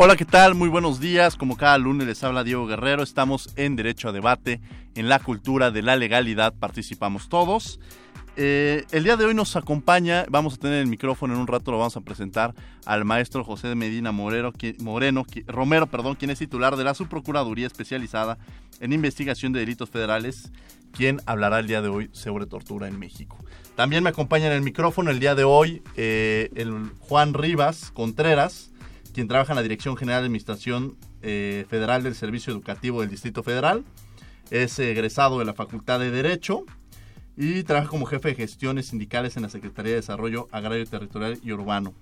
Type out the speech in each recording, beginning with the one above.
Hola, ¿qué tal? Muy buenos días. Como cada lunes les habla Diego Guerrero. Estamos en Derecho a Debate. En la cultura de la legalidad participamos todos. Eh, el día de hoy nos acompaña, vamos a tener el micrófono en un rato, lo vamos a presentar al maestro José de Medina Moreno, Moreno, Romero, perdón, quien es titular de la Subprocuraduría especializada en investigación de delitos federales, quien hablará el día de hoy sobre tortura en México. También me acompaña en el micrófono el día de hoy eh, el Juan Rivas Contreras, quien trabaja en la Dirección General de Administración eh, Federal del Servicio Educativo del Distrito Federal. Es egresado de la Facultad de Derecho y trabaja como jefe de gestiones sindicales en la Secretaría de Desarrollo Agrario, Territorial y Urbano.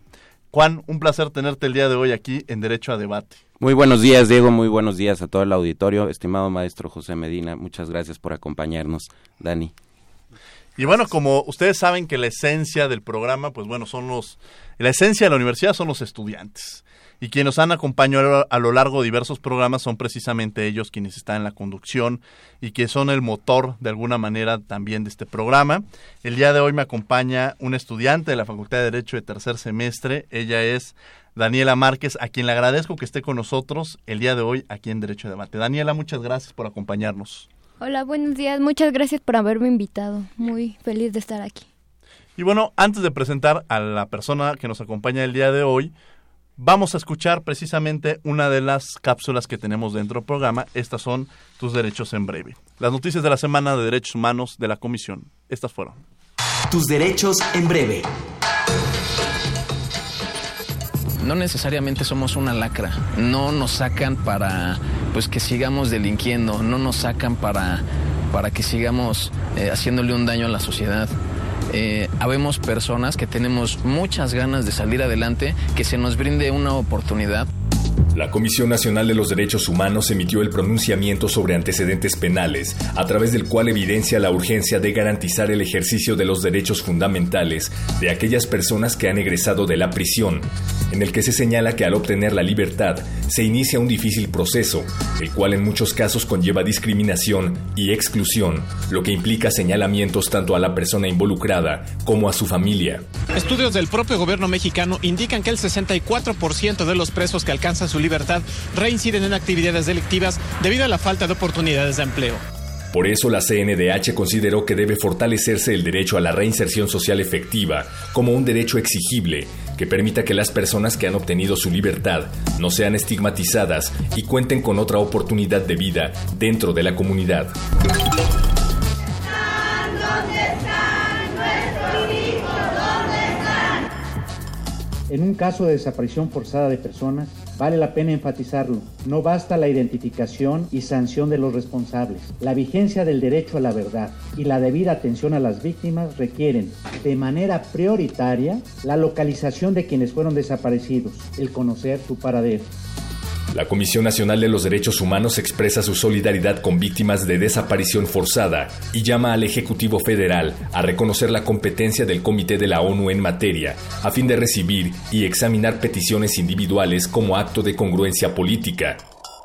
Juan, un placer tenerte el día de hoy aquí en Derecho a Debate. Muy buenos días, Diego. Muy buenos días a todo el auditorio. Estimado maestro José Medina, muchas gracias por acompañarnos. Dani. Y bueno, como ustedes saben que la esencia del programa, pues bueno, son los... La esencia de la universidad son los estudiantes y quienes nos han acompañado a lo largo de diversos programas son precisamente ellos quienes están en la conducción y que son el motor de alguna manera también de este programa. El día de hoy me acompaña un estudiante de la Facultad de Derecho de tercer semestre. Ella es Daniela Márquez, a quien le agradezco que esté con nosotros el día de hoy aquí en Derecho de Debate. Daniela, muchas gracias por acompañarnos. Hola, buenos días. Muchas gracias por haberme invitado. Muy feliz de estar aquí. Y bueno, antes de presentar a la persona que nos acompaña el día de hoy, vamos a escuchar precisamente una de las cápsulas que tenemos dentro del programa. Estas son tus derechos en breve. Las noticias de la Semana de Derechos Humanos de la Comisión. Estas fueron. Tus derechos en breve. No necesariamente somos una lacra. No nos sacan para pues que sigamos delinquiendo. No nos sacan para, para que sigamos eh, haciéndole un daño a la sociedad eh, habemos personas que tenemos muchas ganas de salir adelante, que se nos brinde una oportunidad. La Comisión Nacional de los Derechos Humanos emitió el pronunciamiento sobre antecedentes penales, a través del cual evidencia la urgencia de garantizar el ejercicio de los derechos fundamentales de aquellas personas que han egresado de la prisión, en el que se señala que al obtener la libertad se inicia un difícil proceso, el cual en muchos casos conlleva discriminación y exclusión, lo que implica señalamientos tanto a la persona involucrada como a su familia. Estudios del propio gobierno mexicano indican que el 64% de los presos que alcanzan su libertad reinciden en actividades delictivas debido a la falta de oportunidades de empleo. Por eso la CNDH consideró que debe fortalecerse el derecho a la reinserción social efectiva como un derecho exigible que permita que las personas que han obtenido su libertad no sean estigmatizadas y cuenten con otra oportunidad de vida dentro de la comunidad. En un caso de desaparición forzada de personas, vale la pena enfatizarlo, no basta la identificación y sanción de los responsables. La vigencia del derecho a la verdad y la debida atención a las víctimas requieren, de manera prioritaria, la localización de quienes fueron desaparecidos, el conocer su paradero. La Comisión Nacional de los Derechos Humanos expresa su solidaridad con víctimas de desaparición forzada y llama al Ejecutivo Federal a reconocer la competencia del Comité de la ONU en materia, a fin de recibir y examinar peticiones individuales como acto de congruencia política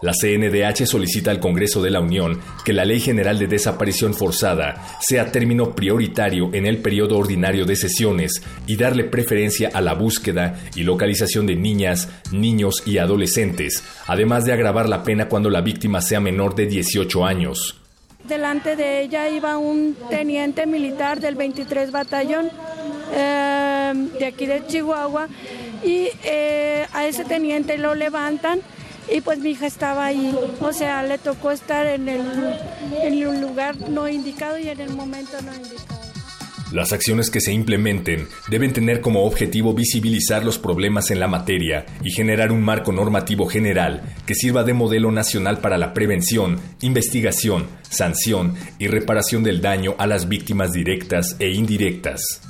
la CNDH solicita al Congreso de la Unión que la Ley General de Desaparición Forzada sea término prioritario en el periodo ordinario de sesiones y darle preferencia a la búsqueda y localización de niñas, niños y adolescentes, además de agravar la pena cuando la víctima sea menor de 18 años. Delante de ella iba un teniente militar del 23 Batallón eh, de aquí de Chihuahua y eh, a ese teniente lo levantan y pues mi hija estaba ahí, o sea, le tocó estar en el, en un lugar no indicado y en el momento no indicado. Las acciones que se implementen deben tener como objetivo visibilizar los problemas en la materia y generar un marco normativo general que sirva de modelo nacional para la prevención, investigación, sanción y reparación del daño a las víctimas directas e indirectas.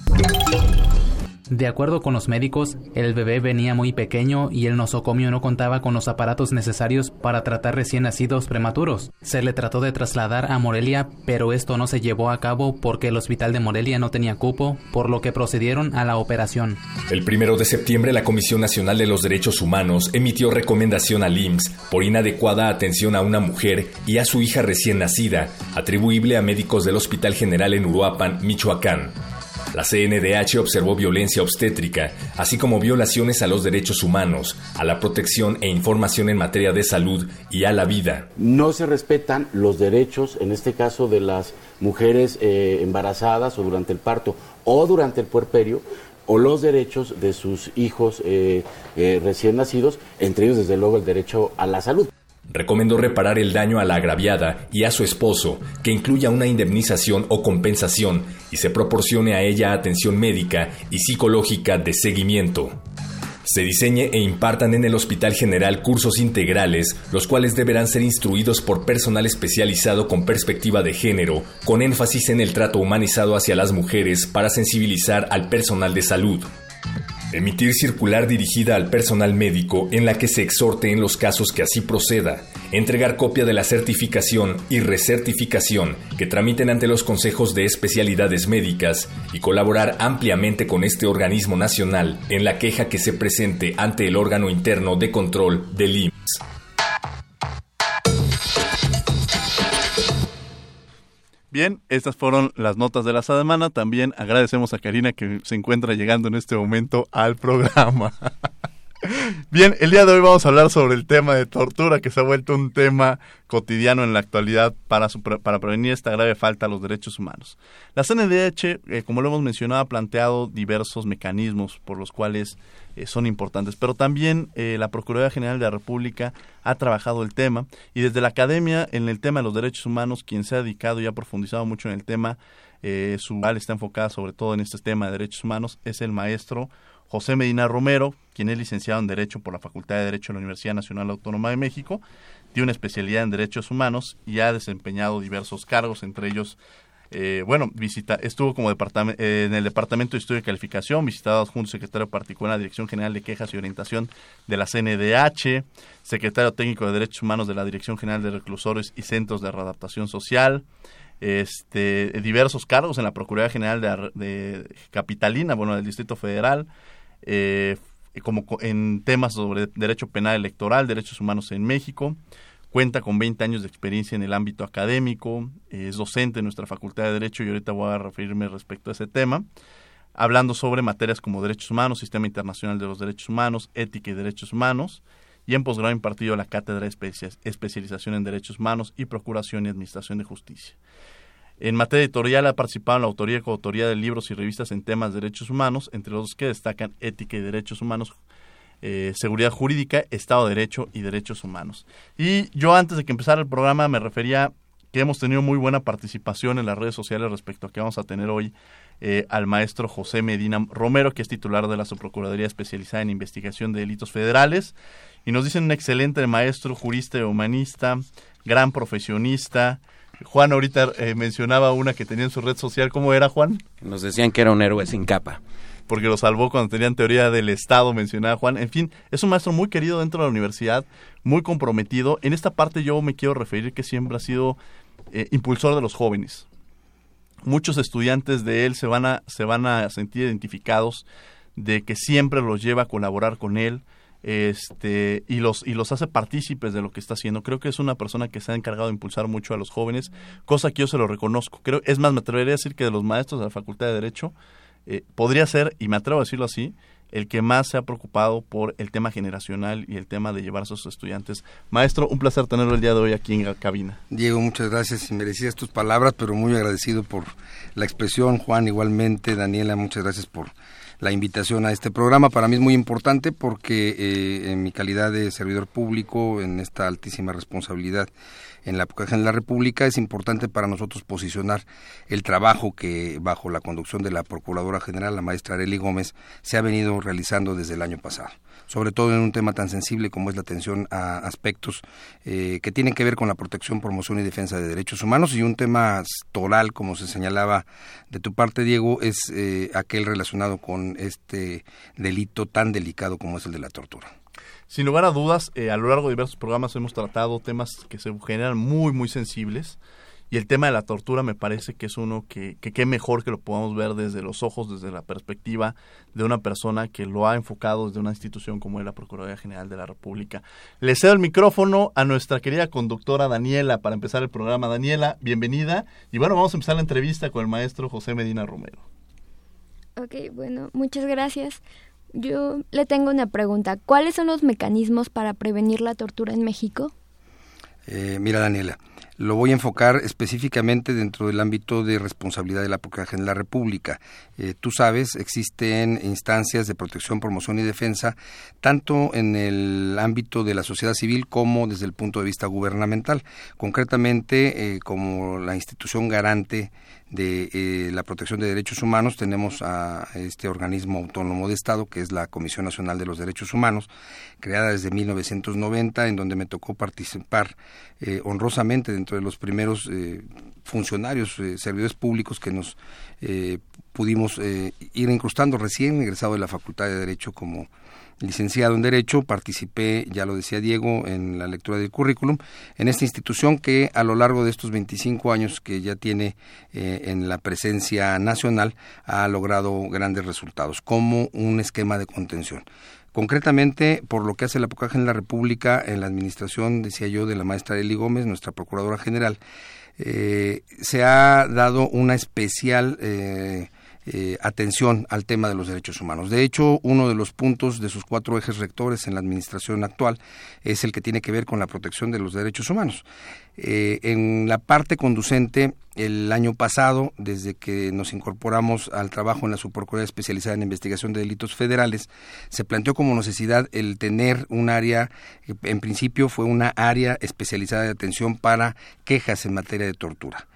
De acuerdo con los médicos, el bebé venía muy pequeño y el nosocomio no contaba con los aparatos necesarios para tratar recién nacidos prematuros. Se le trató de trasladar a Morelia, pero esto no se llevó a cabo porque el hospital de Morelia no tenía cupo, por lo que procedieron a la operación. El primero de septiembre, la Comisión Nacional de los Derechos Humanos emitió recomendación al IMSS por inadecuada atención a una mujer y a su hija recién nacida, atribuible a médicos del Hospital General en Uruapan, Michoacán. La CNDH observó violencia obstétrica, así como violaciones a los derechos humanos, a la protección e información en materia de salud y a la vida. No se respetan los derechos, en este caso de las mujeres eh, embarazadas o durante el parto o durante el puerperio, o los derechos de sus hijos eh, eh, recién nacidos, entre ellos desde luego el derecho a la salud. Recomendó reparar el daño a la agraviada y a su esposo, que incluya una indemnización o compensación y se proporcione a ella atención médica y psicológica de seguimiento. Se diseñe e impartan en el Hospital General cursos integrales, los cuales deberán ser instruidos por personal especializado con perspectiva de género, con énfasis en el trato humanizado hacia las mujeres para sensibilizar al personal de salud. Emitir circular dirigida al personal médico en la que se exhorte en los casos que así proceda. Entregar copia de la certificación y recertificación que tramiten ante los consejos de especialidades médicas y colaborar ampliamente con este organismo nacional en la queja que se presente ante el órgano interno de control del IMSS. Bien, estas fueron las notas de la semana. También agradecemos a Karina que se encuentra llegando en este momento al programa. Bien, el día de hoy vamos a hablar sobre el tema de tortura, que se ha vuelto un tema cotidiano en la actualidad para, para prevenir esta grave falta a los derechos humanos. La CNDH, eh, como lo hemos mencionado, ha planteado diversos mecanismos por los cuales eh, son importantes, pero también eh, la Procuraduría General de la República ha trabajado el tema y desde la academia en el tema de los derechos humanos, quien se ha dedicado y ha profundizado mucho en el tema, su área está enfocada sobre todo en este tema de derechos humanos, es el maestro José Medina Romero, quien es licenciado en Derecho por la Facultad de Derecho de la Universidad Nacional Autónoma de México, tiene una especialidad en Derechos Humanos y ha desempeñado diversos cargos, entre ellos, eh, bueno, visita, estuvo como eh, en el Departamento de Estudio y Calificación, visitado junto secretario particular de la Dirección General de Quejas y Orientación de la CNDH, secretario técnico de Derechos Humanos de la Dirección General de Reclusores y Centros de Readaptación Social, este, diversos cargos en la Procuraduría General de, de Capitalina, bueno, del Distrito Federal, eh, como en temas sobre derecho penal electoral, derechos humanos en México. Cuenta con 20 años de experiencia en el ámbito académico, es docente en nuestra Facultad de Derecho y ahorita voy a referirme respecto a ese tema, hablando sobre materias como derechos humanos, sistema internacional de los derechos humanos, ética y derechos humanos, y en posgrado impartido la cátedra de especialización en derechos humanos y procuración y administración de justicia. En materia editorial ha participado en la autoría y coautoría de libros y revistas en temas de derechos humanos, entre los que destacan ética y derechos humanos, eh, seguridad jurídica, Estado de Derecho y derechos humanos. Y yo antes de que empezara el programa me refería que hemos tenido muy buena participación en las redes sociales respecto a que vamos a tener hoy eh, al maestro José Medina Romero, que es titular de la Subprocuraduría especializada en investigación de delitos federales. Y nos dicen un excelente maestro, jurista y humanista, gran profesionista, Juan ahorita eh, mencionaba una que tenía en su red social. ¿Cómo era, Juan? Nos decían que era un héroe sin capa. Porque lo salvó cuando tenían teoría del Estado, mencionaba Juan. En fin, es un maestro muy querido dentro de la universidad, muy comprometido. En esta parte yo me quiero referir que siempre ha sido eh, impulsor de los jóvenes. Muchos estudiantes de él se van a, se van a sentir identificados de que siempre los lleva a colaborar con él, este y los y los hace partícipes de lo que está haciendo. Creo que es una persona que se ha encargado de impulsar mucho a los jóvenes, cosa que yo se lo reconozco. Creo es más me atrevería a decir que de los maestros de la Facultad de Derecho eh, podría ser y me atrevo a decirlo así el que más se ha preocupado por el tema generacional y el tema de llevar a sus estudiantes. Maestro, un placer tenerlo el día de hoy aquí en la cabina. Diego, muchas gracias y merecías tus palabras, pero muy agradecido por la expresión. Juan, igualmente. Daniela, muchas gracias por la invitación a este programa. Para mí es muy importante porque eh, en mi calidad de servidor público, en esta altísima responsabilidad en la de la República, es importante para nosotros posicionar el trabajo que, bajo la conducción de la Procuradora General, la maestra Arely Gómez, se ha venido realizando desde el año pasado. sobre todo en un tema tan sensible como es la atención a aspectos eh, que tienen que ver con la protección, promoción y defensa de derechos humanos y un tema toral, como se señalaba de tu parte, Diego, es eh, aquel relacionado con este delito tan delicado como es el de la tortura. Sin lugar a dudas, eh, a lo largo de diversos programas hemos tratado temas que se generan muy, muy sensibles. Y el tema de la tortura me parece que es uno que, que qué mejor que lo podamos ver desde los ojos, desde la perspectiva de una persona que lo ha enfocado desde una institución como es la Procuraduría General de la República. Le cedo el micrófono a nuestra querida conductora Daniela para empezar el programa. Daniela, bienvenida. Y bueno, vamos a empezar la entrevista con el maestro José Medina Romero. Ok, bueno, muchas gracias. Yo le tengo una pregunta. ¿Cuáles son los mecanismos para prevenir la tortura en México? Eh, mira, Daniela, lo voy a enfocar específicamente dentro del ámbito de responsabilidad de la Procuraduría de la República. Eh, tú sabes, existen instancias de protección, promoción y defensa, tanto en el ámbito de la sociedad civil como desde el punto de vista gubernamental. Concretamente, eh, como la institución garante de eh, la protección de derechos humanos tenemos a este organismo autónomo de Estado que es la Comisión Nacional de los Derechos Humanos, creada desde 1990, en donde me tocó participar eh, honrosamente dentro de los primeros eh, funcionarios, servidores públicos que nos pudimos ir incrustando recién egresado de la Facultad de Derecho como licenciado en Derecho, participé, ya lo decía Diego, en la lectura del currículum, en esta institución que a lo largo de estos 25 años que ya tiene eh, en la presencia nacional ha logrado grandes resultados, como un esquema de contención. Concretamente, por lo que hace la Procuraduría en la República, en la administración, decía yo, de la maestra Eli Gómez, nuestra Procuradora General, eh, se ha dado una especial eh, eh, atención al tema de los derechos humanos. De hecho, uno de los puntos de sus cuatro ejes rectores en la administración actual es el que tiene que ver con la protección de los derechos humanos. Eh, en la parte conducente, el año pasado, desde que nos incorporamos al trabajo en la Subprocuraduría Especializada en Investigación de Delitos Federales, se planteó como necesidad el tener un área, en principio fue una área especializada de atención para quejas en materia de tortura.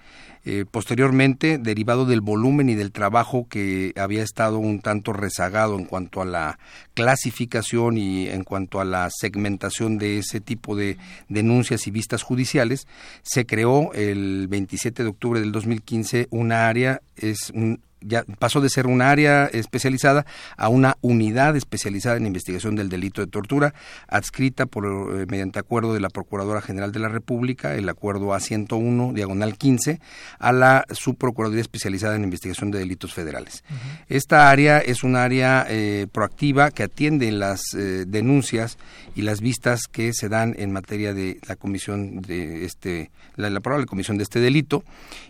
Eh, posteriormente, derivado del volumen y del trabajo que había estado un tanto rezagado en cuanto a la clasificación y en cuanto a la segmentación de ese tipo de denuncias y vistas judiciales, se creó el 27 de octubre del 2015 una área, es un, ya pasó de ser un área especializada a una unidad especializada en investigación del delito de tortura, adscrita por eh, mediante acuerdo de la Procuradora General de la República, el acuerdo A101 diagonal 15, a la Subprocuraduría especializada en investigación de delitos federales. Esta área es un área eh, proactiva que atiende las eh, denuncias y las vistas que se dan en materia de la comisión de este la, la probable comisión de este delito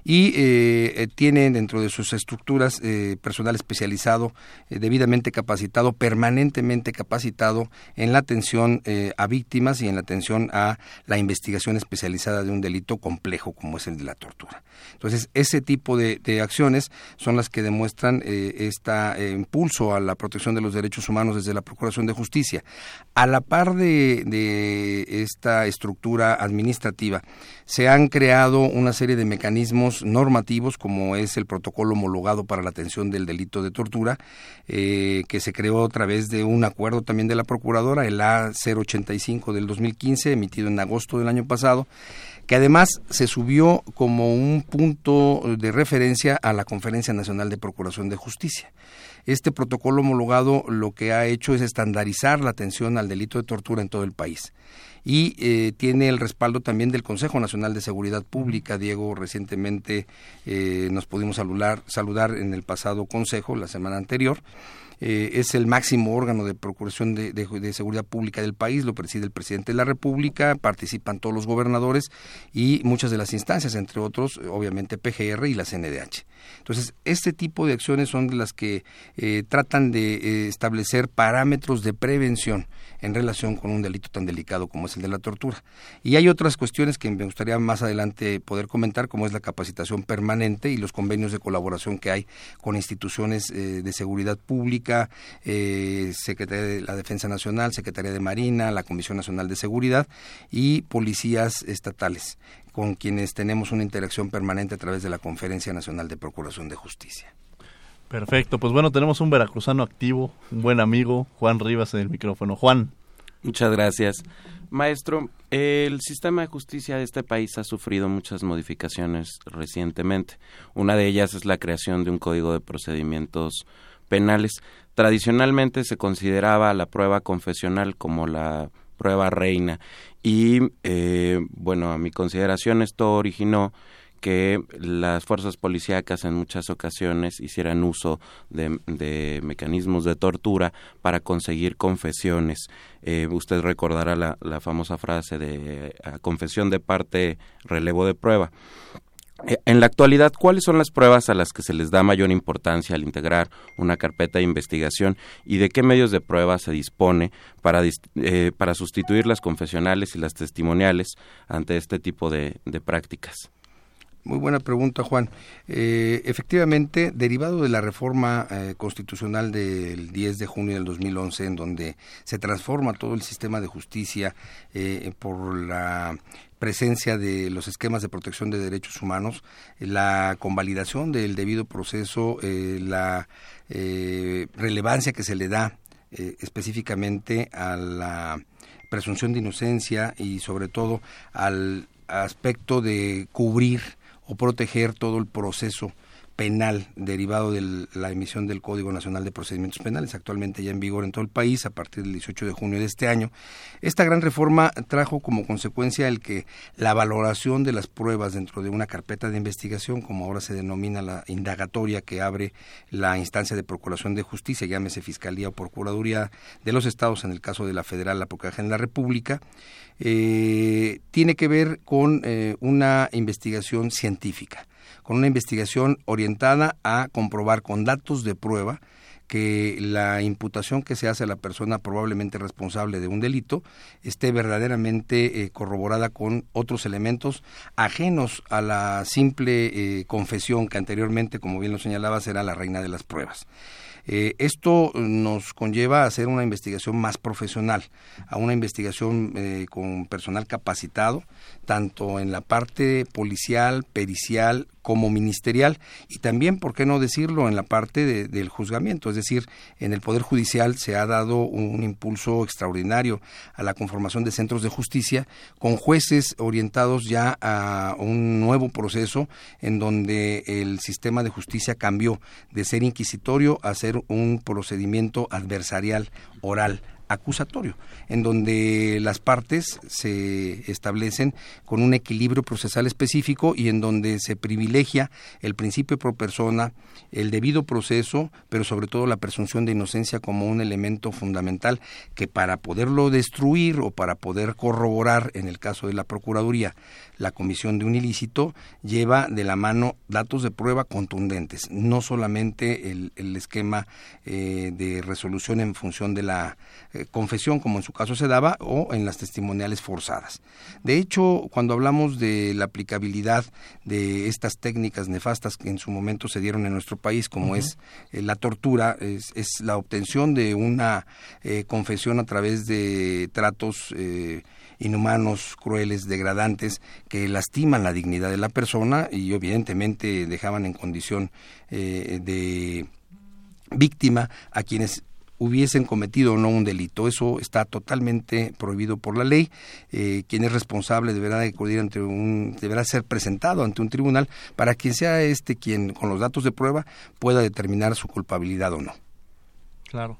y tiene dentro de sus estructuras eh, personal especializado, eh, debidamente capacitado, permanentemente capacitado en la atención eh, a víctimas y en la atención a la investigación especializada de un delito complejo como es el de la tortura. Entonces, ese tipo de, acciones son las que demuestran este impulso a la protección de los derechos humanos desde la Procuración de Justicia. A la par de, de esta estructura administrativa, se han creado una serie de mecanismos normativos como es el protocolo homologado para la atención del delito de tortura, eh, que se creó a través de un acuerdo también de la Procuradora, el A085 del 2015, emitido en agosto del año pasado, que además se subió como un punto de referencia a la Conferencia Nacional de Procuración de Justicia. Este protocolo homologado lo que ha hecho es estandarizar la atención al delito de tortura en todo el país y eh, tiene el respaldo también del Consejo Nacional de Seguridad Pública. Diego, recientemente eh, nos pudimos saludar, saludar en el pasado Consejo, la semana anterior. Eh, es el máximo órgano de procuración de, de, seguridad pública del país, lo preside el presidente de la República, participan todos los gobernadores y muchas de las instancias, entre otros, obviamente PGR y la CNDH. Entonces, este tipo de acciones son de las que tratan de establecer parámetros de prevención en relación con un delito tan delicado como es el de la tortura. Y hay otras cuestiones que me gustaría más adelante poder comentar, como es la capacitación permanente y los convenios de colaboración que hay con instituciones eh, de seguridad pública, eh, Secretaría de la Defensa Nacional, Secretaría de Marina, la Comisión Nacional de Seguridad y policías estatales con quienes tenemos una interacción permanente a través de la Conferencia Nacional de Procuración de Justicia. Perfecto, pues bueno, tenemos un veracruzano activo, un buen amigo, Juan Rivas en el micrófono. Juan. Muchas gracias. Maestro, el sistema de justicia de este país ha sufrido muchas modificaciones recientemente. Una de ellas es la creación de un código de procedimientos penales. Tradicionalmente se consideraba la prueba confesional como la prueba reina y, eh, bueno, a mi consideración esto originó que las fuerzas policíacas en muchas ocasiones hicieran uso de, mecanismos de tortura para conseguir confesiones. Eh, usted recordará la, la, famosa frase de confesión de parte, relevo de prueba. Eh, en la actualidad, ¿cuáles son las pruebas a las que se les da mayor importancia al integrar una carpeta de investigación y de qué medios de prueba se dispone para, eh, para sustituir las confesionales y las testimoniales ante este tipo de prácticas? Muy buena pregunta, Juan. Eh, efectivamente, derivado de la reforma eh, constitucional del 10 de junio del 2011, en donde se transforma todo el sistema de justicia eh, por la presencia de los esquemas de protección de derechos humanos, la convalidación del debido proceso, la relevancia que se le da específicamente a la presunción de inocencia y sobre todo al aspecto de cubrir o proteger todo el proceso penal derivado de la emisión del Código Nacional de Procedimientos Penales, actualmente ya en vigor en todo el país a partir del 18 de junio de este año. Esta gran reforma trajo como consecuencia el que la valoración de las pruebas dentro de una carpeta de investigación, como ahora se denomina la indagatoria que abre la instancia de Procuración de Justicia, llámese Fiscalía o Procuraduría de los Estados, en el caso de la Federal, la Procuración de la República, eh, tiene que ver con eh, una investigación científica, con una investigación orientada a comprobar con datos de prueba que la imputación que se hace a la persona probablemente responsable de un delito esté verdaderamente eh, corroborada con otros elementos ajenos a la simple confesión que anteriormente, como bien lo señalabas, era la reina de las pruebas. Eh, esto nos conlleva a hacer una investigación más profesional, a una investigación eh, con personal capacitado, tanto en la parte policial, pericial, como ministerial y también, ¿por qué no decirlo?, en la parte del juzgamiento. Es decir, en el Poder Judicial se ha dado un impulso extraordinario a la conformación de centros de justicia con jueces orientados ya a un nuevo proceso en donde el sistema de justicia cambió de ser inquisitorio a ser un procedimiento adversarial oral acusatorio, en donde las partes se establecen con un equilibrio procesal específico y en donde se privilegia el principio pro persona, el debido proceso, pero sobre todo la presunción de inocencia como un elemento fundamental que para poderlo destruir o para poder corroborar en el caso de la Procuraduría la comisión de un ilícito lleva de la mano datos de prueba contundentes, no solamente el, esquema eh, de resolución en función de la eh, confesión, como en su caso se daba, o en las testimoniales forzadas. De hecho, cuando hablamos de la aplicabilidad de estas técnicas nefastas que en su momento se dieron en nuestro país, como es eh, la tortura, es, la obtención de una confesión a través de tratos inhumanos, crueles, degradantes, que lastiman la dignidad de la persona y evidentemente dejaban en condición eh, de víctima a quienes hubiesen cometido o no un delito. Eso está totalmente prohibido por la ley. Eh, quien es responsable deberá acudir ante un, deberá ser presentado ante un tribunal para que sea este quien, con los datos de prueba, pueda determinar su culpabilidad o no. Claro.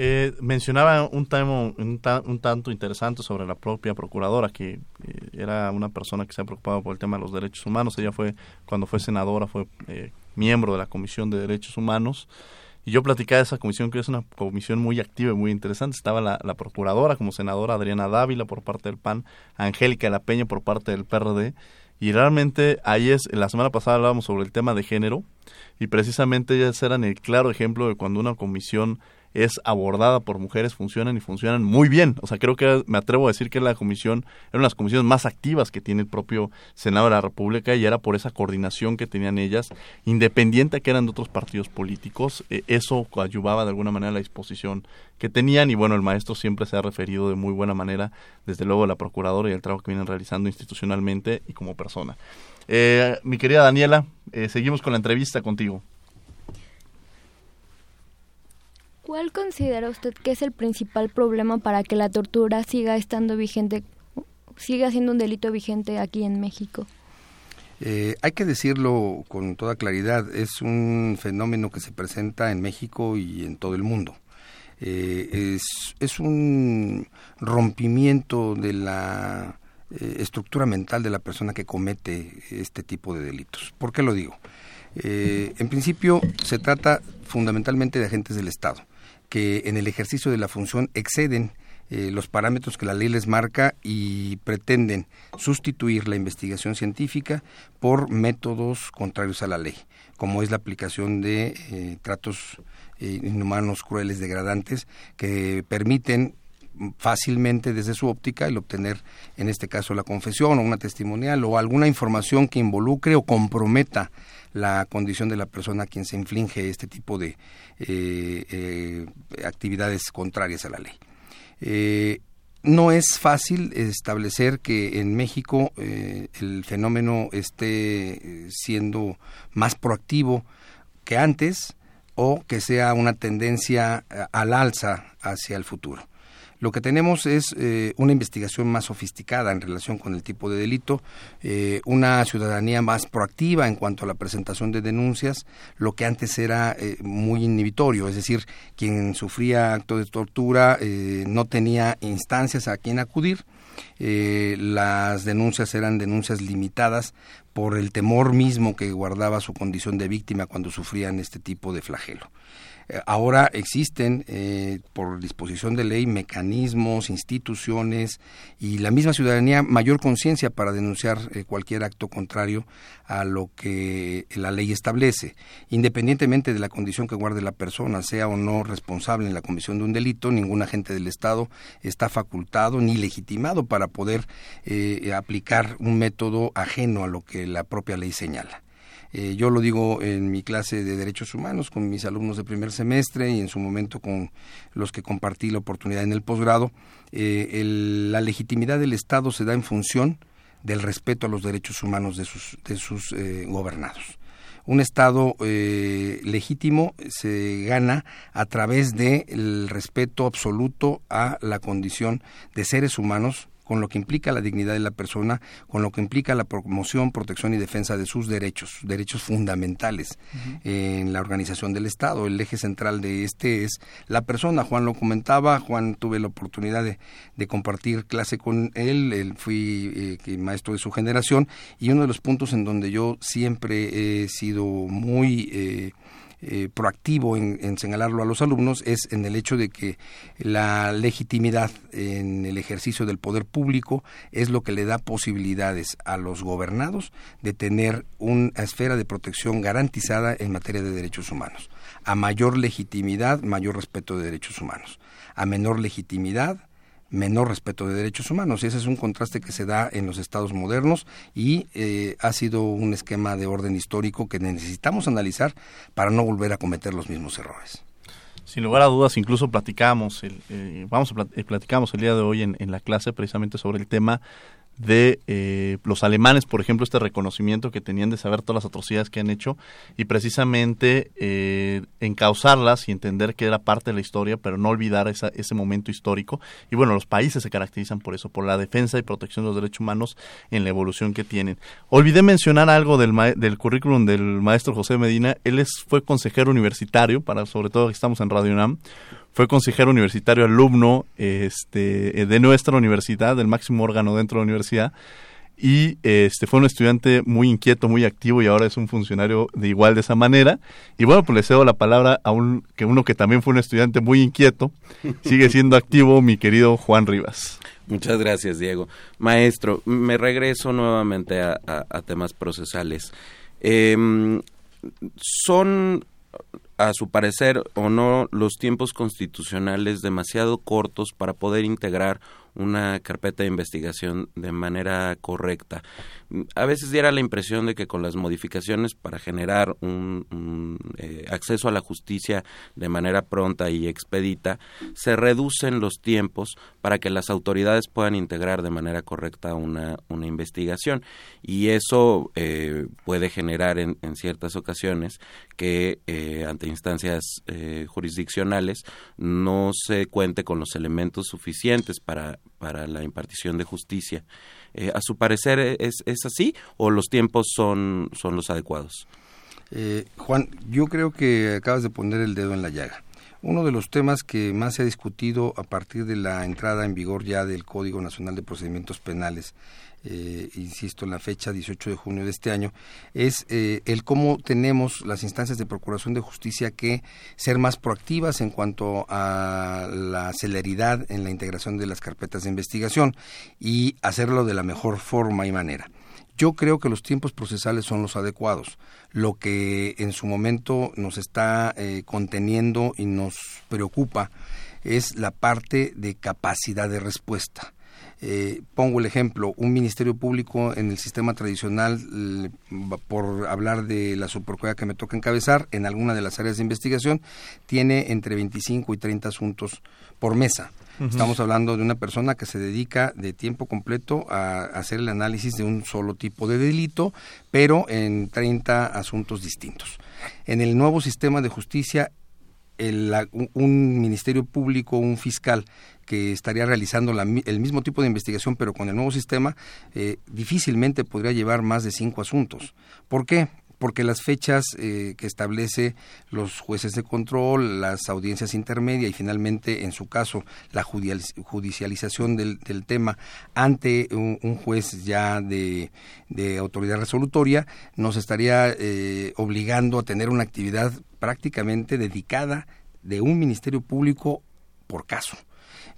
Eh, mencionaba un, tema, un, tanto interesante sobre la propia procuradora, que eh, era una persona que se ha preocupado por el tema de los derechos humanos. Ella fue, cuando fue senadora, fue eh, miembro de la Comisión de Derechos Humanos. Y yo platicaba de esa comisión, que es una comisión muy activa y muy interesante. Estaba la, la procuradora como senadora, Adriana Dávila por parte del PAN, Angélica La Peña por parte del PRD. Y realmente ahí es, la semana pasada hablábamos sobre el tema de género y precisamente ellas eran el claro ejemplo de cuando una comisión es abordada por mujeres funcionan y funcionan muy bien. O sea, creo que me atrevo a decir que la comisión era una de las comisiones más activas que tiene el propio Senado de la República y era por esa coordinación que tenían ellas, independiente que eran de otros partidos políticos. Eh, eso ayudaba de alguna manera a la disposición que tenían y bueno, el maestro siempre se ha referido de muy buena manera, desde luego, a la procuradora y el trabajo que vienen realizando institucionalmente y como persona. Eh, mi querida Daniela, eh, seguimos con la entrevista contigo. ¿Cuál considera usted que es el principal problema para que la tortura siga estando vigente, siga siendo un delito vigente aquí en México? Eh, hay que decirlo con toda claridad, es un fenómeno que se presenta en México y en todo el mundo. Eh, es, es, un rompimiento de la eh, estructura mental de la persona que comete este tipo de delitos. ¿Por qué lo digo? en principio se trata fundamentalmente de agentes del Estado, que en el ejercicio de la función exceden eh, los parámetros que la ley les marca y pretenden sustituir la investigación científica por métodos contrarios a la ley, como es la aplicación de eh, tratos eh, inhumanos, crueles, degradantes, que permiten fácilmente desde su óptica el obtener, en este caso, la confesión o una testimonial o alguna información que involucre o comprometa la condición de la persona a quien se inflige este tipo de actividades contrarias a la ley. Eh, no es fácil establecer que en México eh, el fenómeno esté eh, siendo más proactivo que antes o que sea una tendencia al alza hacia el futuro. Lo que tenemos es eh, una investigación más sofisticada en relación con el tipo de delito, eh, una ciudadanía más proactiva en cuanto a la presentación de denuncias, lo que antes era eh, muy inhibitorio, es decir, quien sufría actos de tortura no tenía instancias a quien acudir. las denuncias eran denuncias limitadas por el temor mismo que guardaba su condición de víctima cuando sufrían este tipo de flagelo. Eh, ahora existen, eh, por disposición de ley, mecanismos, instituciones y la misma ciudadanía mayor conciencia para denunciar eh, cualquier acto contrario a lo que la ley establece, independientemente de la condición que guarde la persona, sea o no responsable en la comisión de un delito, ningún agente del Estado está facultado ni legitimado para poder aplicar un método ajeno a lo que la propia ley señala. Eh, yo lo digo en mi clase de Derechos Humanos con mis alumnos de primer semestre y en su momento con los que compartí la oportunidad en el posgrado. Eh, la legitimidad del Estado se da en función del respeto a los derechos humanos de sus, de sus eh, gobernados. Un Estado legítimo se gana a través del respeto absoluto a la condición de seres humanos con lo que implica la dignidad de la persona, con lo que implica la promoción, protección y defensa de sus derechos, derechos fundamentales en la organización del Estado. El eje central de este es la persona. Juan lo comentaba, Juan tuve la oportunidad de, compartir clase con él, él fui eh, maestro de su generación y uno de los puntos en donde yo siempre he sido muy... Eh, eh, proactivo en, señalarlo a los alumnos es en el hecho de que la legitimidad en el ejercicio del poder público es lo que le da posibilidades a los gobernados de tener una esfera de protección garantizada en materia de derechos humanos. A mayor legitimidad, mayor respeto de derechos humanos. A menor legitimidad, menor respeto de derechos humanos. Y ese es un contraste que se da en los estados modernos y eh, ha sido un esquema de orden histórico que necesitamos analizar para no volver a cometer los mismos errores. Sin lugar a dudas, incluso platicamos, el, eh, vamos a eh, platicamos el día de hoy en, en la clase precisamente sobre el tema de eh, los alemanes, por ejemplo, este reconocimiento que tenían de saber todas las atrocidades que han hecho y precisamente eh, encauzarlas y entender que era parte de la historia, pero no olvidar esa, ese momento histórico. Y bueno, los países se caracterizan por eso, por la defensa y protección de los derechos humanos en la evolución que tienen. Olvidé mencionar algo del, del currículum del maestro José Medina. Él es, fue consejero universitario, para sobre todo que estamos en Radio UNAM fue consejero universitario alumno este, de nuestra universidad, del máximo órgano dentro de la universidad, y este fue un estudiante muy inquieto, muy activo y ahora es un funcionario de igual de esa manera. Y bueno, pues le cedo la palabra a un que uno que también fue un estudiante muy inquieto, sigue siendo activo, mi querido Juan Rivas. Muchas gracias, Diego. Maestro, me regreso nuevamente a, temas procesales. Em, son a su parecer o no los tiempos constitucionales demasiado cortos para poder integrar una carpeta de investigación de manera correcta. A veces diera la impresión de que con las modificaciones para generar un, eh, acceso a la justicia de manera pronta y expedita, se reducen los tiempos para que las autoridades puedan integrar de manera correcta una, una investigación. Y eso eh, puede generar en, ciertas ocasiones que eh, ante instancias jurisdiccionales no se cuente con los elementos suficientes para, para la impartición de justicia. Eh, ¿A su parecer es, así o los tiempos son, son los adecuados? Eh, Juan, yo creo que acabas de poner el dedo en la llaga. Uno de los temas que más se ha discutido a partir de la entrada en vigor ya del Código Nacional de Procedimientos Penales eh, insisto, en la fecha 18 de junio de este año, es eh, el cómo tenemos las instancias de Procuración de Justicia que ser más proactivas en cuanto a la celeridad en la integración de las carpetas de investigación y hacerlo de la mejor forma y manera. Yo creo que los tiempos procesales son los adecuados. Lo que en su momento nos está eh, conteniendo y nos preocupa es la parte de capacidad de respuesta. Eh, pongo el ejemplo, un ministerio público en el sistema tradicional, por hablar de la supercueva que me toca encabezar, en alguna de las áreas de investigación, tiene entre 25 y 30 asuntos por mesa. Estamos hablando de una persona que se dedica de tiempo completo a hacer el análisis de un solo tipo de delito, pero en 30 asuntos distintos. En el nuevo sistema de justicia, un ministerio público, un fiscal que estaría realizando el mismo tipo de investigación, pero con el nuevo sistema, eh, difícilmente podría llevar más de cinco asuntos. ¿Por qué? porque las fechas eh, que establece los jueces de control, las audiencias intermedias y finalmente, en su caso, la judicialización del, tema ante un, juez ya de, autoridad resolutoria, nos estaría eh, obligando a tener una actividad prácticamente dedicada de un ministerio público por caso.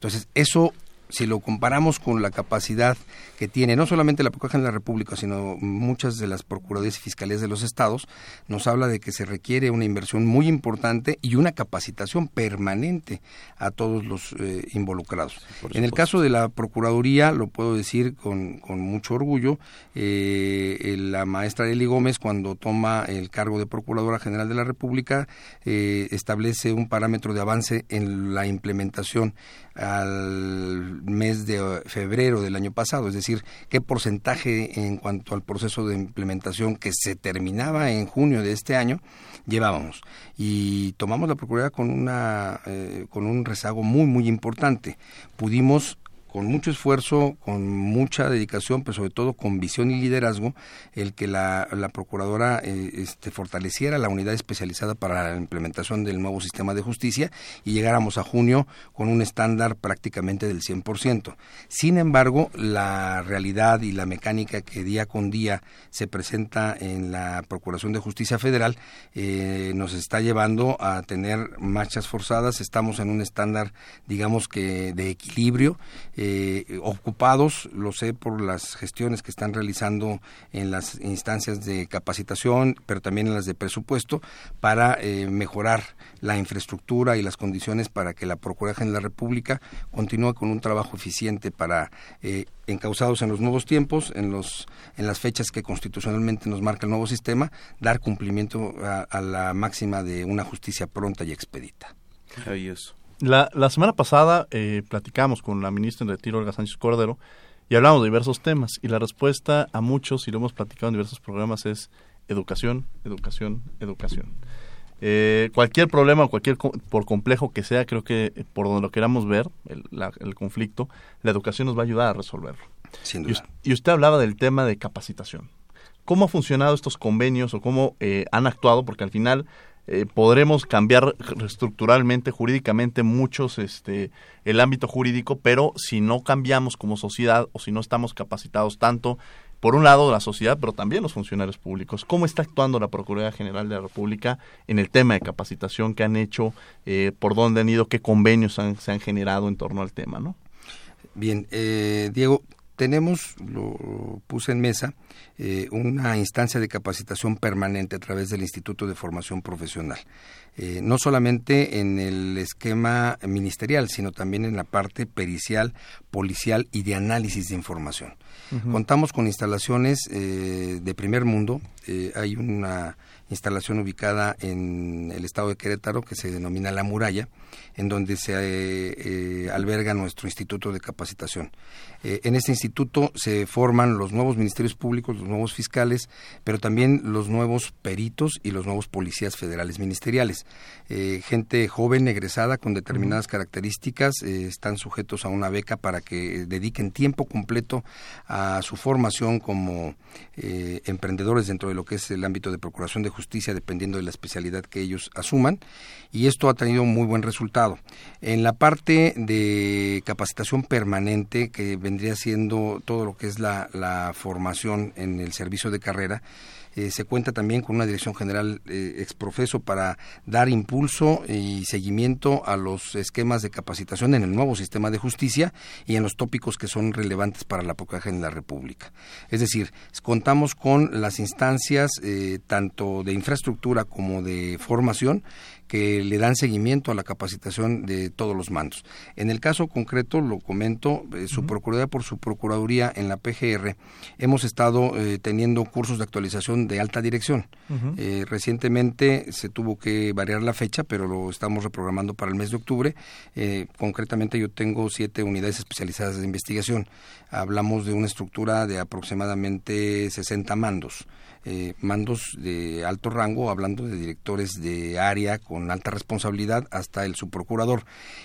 Entonces, eso si lo comparamos con la capacidad que tiene no solamente la Procuraduría de la República, sino muchas de las Procuradurías y Fiscalías de los estados, nos habla de que se requiere una inversión muy importante y una capacitación permanente a todos los eh, involucrados. en el caso de la Procuraduría, lo puedo decir con, con mucho orgullo, eh, la maestra Eli Gómez, cuando toma el cargo de Procuradora General de la República, eh, establece un parámetro de avance en la implementación al mes de febrero del año pasado, es decir, qué porcentaje en cuanto al proceso de implementación que se terminaba en junio de este año llevábamos y tomamos la procuraduría con una eh, con un rezago muy muy importante. Pudimos con mucho esfuerzo, con mucha dedicación, pero sobre todo con visión y liderazgo, el que la, procuradora eh, este, fortaleciera la unidad especializada para la implementación del nuevo sistema de justicia y llegáramos a junio con un estándar prácticamente del 100%. Sin embargo, la realidad y la mecánica que día con día se presenta en la Procuración de Justicia Federal eh, nos está llevando a tener marchas forzadas. Estamos en un estándar, digamos que de equilibrio eh, ocupados, lo sé por las gestiones que están realizando en las instancias de capacitación, pero también en las de presupuesto, para eh, mejorar la infraestructura y las condiciones para que la Procuraduría de la República continúe con un trabajo eficiente para eh, encausados en los nuevos tiempos, en los en las fechas que constitucionalmente nos marca el nuevo sistema, dar cumplimiento a, la máxima de una justicia pronta y expedita. La, la semana pasada eh, platicamos con la ministra en retiro, Olga Sánchez Cordero, y hablamos de diversos temas. Y la respuesta a muchos, y lo hemos platicado en diversos programas, es educación, educación, educación. Eh, cualquier problema, cualquier por complejo que sea, creo que eh, por donde lo queramos ver, el, el conflicto, la educación nos va a ayudar a resolverlo. Sin duda. Y, usted hablaba del tema de capacitación. ¿Cómo han funcionado estos convenios o cómo eh, han actuado? Porque al final eh, podremos cambiar estructuralmente, jurídicamente, muchos este, el ámbito jurídico, pero si no cambiamos como sociedad o si no estamos capacitados tanto, por un lado la sociedad, pero también los funcionarios públicos, ¿cómo está actuando la Procuraduría General de la República en el tema de capacitación que han hecho, eh, por dónde han ido, qué convenios se han generado en torno al tema, ¿no? Bien, eh, Diego, tenemos, lo puse en mesa, eh, una instancia de capacitación permanente a través del Instituto de Formación Profesional. Eh, no solamente en el esquema ministerial, sino también en la parte pericial, policial y de análisis de información. Contamos con instalaciones eh, de primer mundo. hay una instalación ubicada en el estado de Querétaro que se denomina La Muralla, en donde se eh, alberga nuestro instituto de capacitación. Eh, en este instituto se forman los nuevos ministerios públicos, los nuevos fiscales, pero también los nuevos peritos y los nuevos policías federales ministeriales. Eh, gente joven, egresada, con determinadas características, están sujetos a una beca para que dediquen tiempo completo a su formación como emprendedores dentro de lo que es el ámbito de procuración de justicia, dependiendo de la especialidad que ellos asuman. Y esto ha tenido muy buen resultado. En la parte de capacitación permanente, que vendría siendo todo lo que es la, la formación en el servicio de carrera, eh, se cuenta también con una dirección general eh, exprofeso para dar impulso y seguimiento a los esquemas de capacitación en el nuevo sistema de justicia y en los tópicos que son relevantes para la Procuraduría en la República. Es decir, contamos con las instancias eh, tanto de infraestructura como de formación que le dan seguimiento a la capacitación de todos los mandos. En el caso concreto, lo comento, eh, su Procuraduría por su Procuraduría en la PGR, hemos estado eh, teniendo cursos de actualización de alta dirección. Eh, recientemente se tuvo que variar la fecha, pero lo estamos reprogramando para el mes de octubre. concretamente yo tengo siete unidades especializadas de investigación. Hablamos de una estructura de aproximadamente 60 mandos. Mandos de alto rango, hablando de directores de área con alta responsabilidad hasta el subprocurador.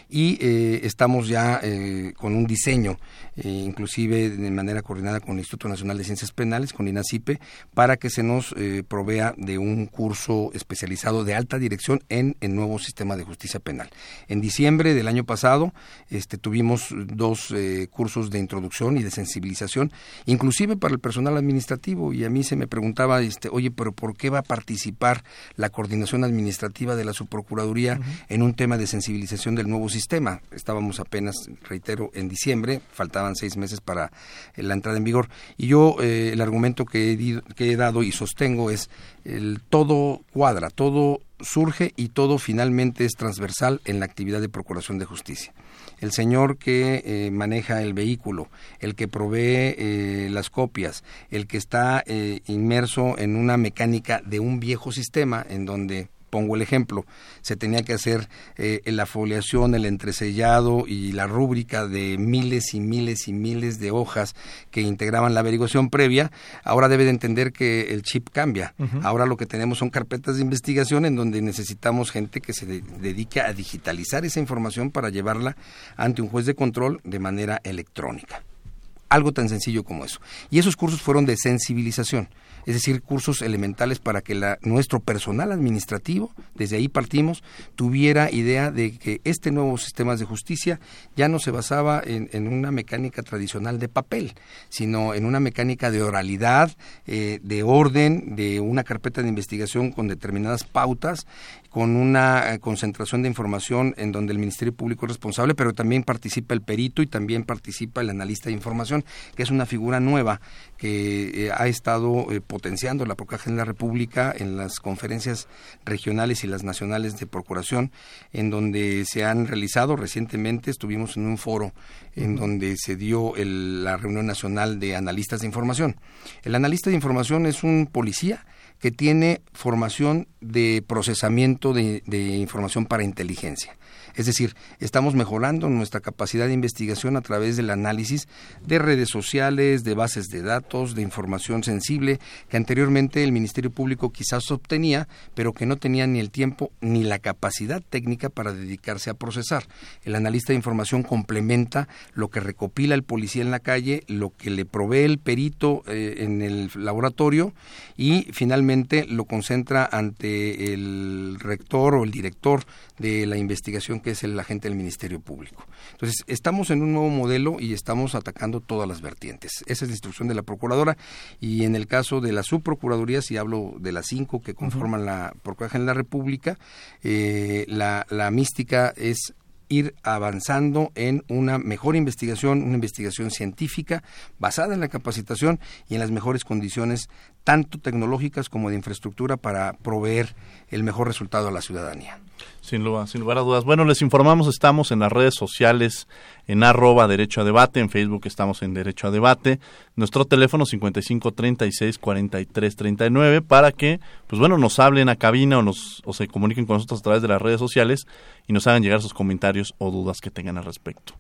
Y eh, estamos ya eh, con un diseño, inclusive de manera coordinada con el Instituto Nacional de Ciencias Penales, con INACIPE, para que se nos provea de un curso especializado de alta dirección en el nuevo sistema de justicia penal. En diciembre del año pasado este, tuvimos dos cursos de introducción y de sensibilización, inclusive para el personal administrativo, y a mí se me preguntaba este, oye, pero ¿por qué va a participar la coordinación administrativa de la subprocuraduría en un tema de sensibilización del nuevo sistema? Estábamos apenas, reitero, en diciembre, faltaban seis meses para eh, la entrada en vigor. Y yo eh, el argumento que he, que he dado y sostengo es el todo cuadra, todo surge y todo finalmente es transversal en la actividad de procuración de justicia el señor que eh, maneja el vehículo, el que provee eh, las copias, el que está eh, inmerso en una mecánica de un viejo sistema en donde pongo el ejemplo, se tenía que hacer eh, la foliación, el entresellado y la rúbrica de miles y miles y miles de hojas que integraban la averiguación previa, ahora debe de entender que el chip cambia. Ahora lo que tenemos son carpetas de investigación en donde necesitamos gente que se dedique a digitalizar esa información para llevarla ante un juez de control de manera electrónica. Algo tan sencillo como eso. Y esos cursos fueron de sensibilización es decir, cursos elementales para que la, nuestro personal administrativo, desde ahí partimos, tuviera idea de que este nuevo sistema de justicia ya no se basaba en, una mecánica tradicional de papel, sino en una mecánica de oralidad, eh, de orden, de una carpeta de investigación con determinadas pautas con una eh, concentración de información en donde el Ministerio Público es responsable, pero también participa el perito y también participa el analista de información, que es una figura nueva que eh, ha estado eh, potenciando la Procuraduría en la República en las conferencias regionales y las nacionales de procuración, en donde se han realizado recientemente, estuvimos en un foro en donde se dio la reunión nacional de analistas de información. El analista de información es un policía que tiene formación de procesamiento de, de información para inteligencia. Es decir, estamos mejorando nuestra capacidad de investigación a través del análisis de redes sociales, de bases de datos, de información sensible que anteriormente el Ministerio Público quizás obtenía, pero que no tenía ni el tiempo ni la capacidad técnica para dedicarse a procesar. El analista de información complementa lo que recopila el policía en la calle, lo que le provee el perito eh, en el laboratorio y finalmente lo concentra ante el rector o el director de la investigación que es el agente del Ministerio Público. Entonces, estamos en un nuevo modelo y estamos atacando todas las vertientes. Esa es la instrucción de la Procuradora y en el caso de la Subprocuraduría, si hablo de las cinco que conforman la Procuraduría en la República, eh, la, la mística es ir avanzando en una mejor investigación, una investigación científica basada en la capacitación y en las mejores condiciones, tanto tecnológicas como de infraestructura, para proveer el mejor resultado a la ciudadanía. Sin lugar, sin lugar a dudas. Bueno, les informamos, estamos en las redes sociales, en arroba Derecho a Debate, en Facebook estamos en Derecho a Debate, nuestro teléfono 55 36 43 39 para que, pues bueno, nos hablen a cabina o, nos, o se comuniquen con nosotros a través de las redes sociales y nos hagan llegar sus comentarios o dudas que tengan al respecto.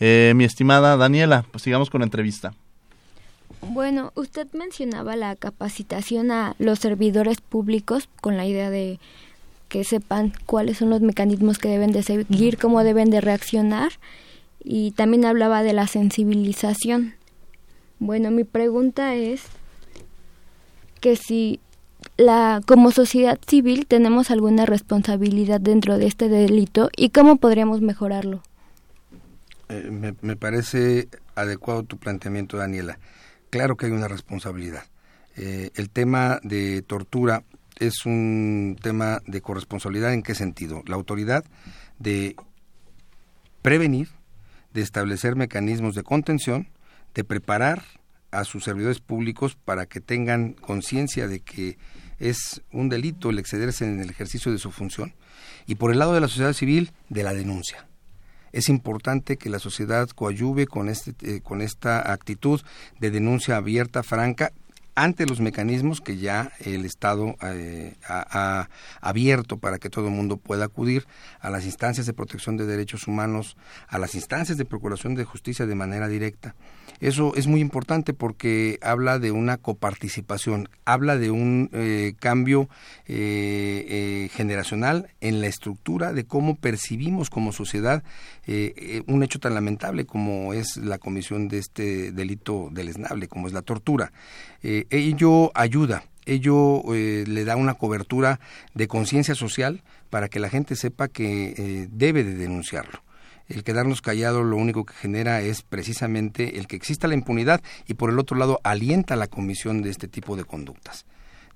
Eh, mi estimada Daniela, pues sigamos con la entrevista. Bueno, usted mencionaba la capacitación a los servidores públicos con la idea de que sepan cuáles son los mecanismos que deben de seguir, cómo deben de reaccionar y también hablaba de la sensibilización. Bueno, mi pregunta es que si la como sociedad civil tenemos alguna responsabilidad dentro de este delito y cómo podríamos mejorarlo. Eh, me, parece adecuado tu planteamiento, Daniela claro que hay una responsabilidad. Eh, el tema de tortura es un tema de corresponsabilidad en qué sentido? La autoridad de prevenir, de establecer mecanismos de contención, de preparar a sus servidores públicos para que tengan conciencia de que es un delito el excederse en el ejercicio de su función y por el lado de la sociedad civil de la denuncia es importante que la sociedad coadyuve con, este, eh, con esta actitud de denuncia abierta, franca, ante los mecanismos que ya el Estado eh, ha, abierto para que todo el mundo pueda acudir a las instancias de protección de derechos humanos, a las instancias de procuración de justicia de manera directa. Eso es muy importante porque habla de una coparticipación, habla de un eh, cambio eh, eh, generacional en la estructura de cómo percibimos como sociedad un hecho tan lamentable como es la comisión de este delito deleznable, como es la tortura. Ello ayuda, ello le da una cobertura de conciencia social para que la gente sepa que debe de denunciarlo el quedarnos callados lo único que genera es precisamente el que exista la impunidad y por el otro lado alienta la comisión de este tipo de conductas.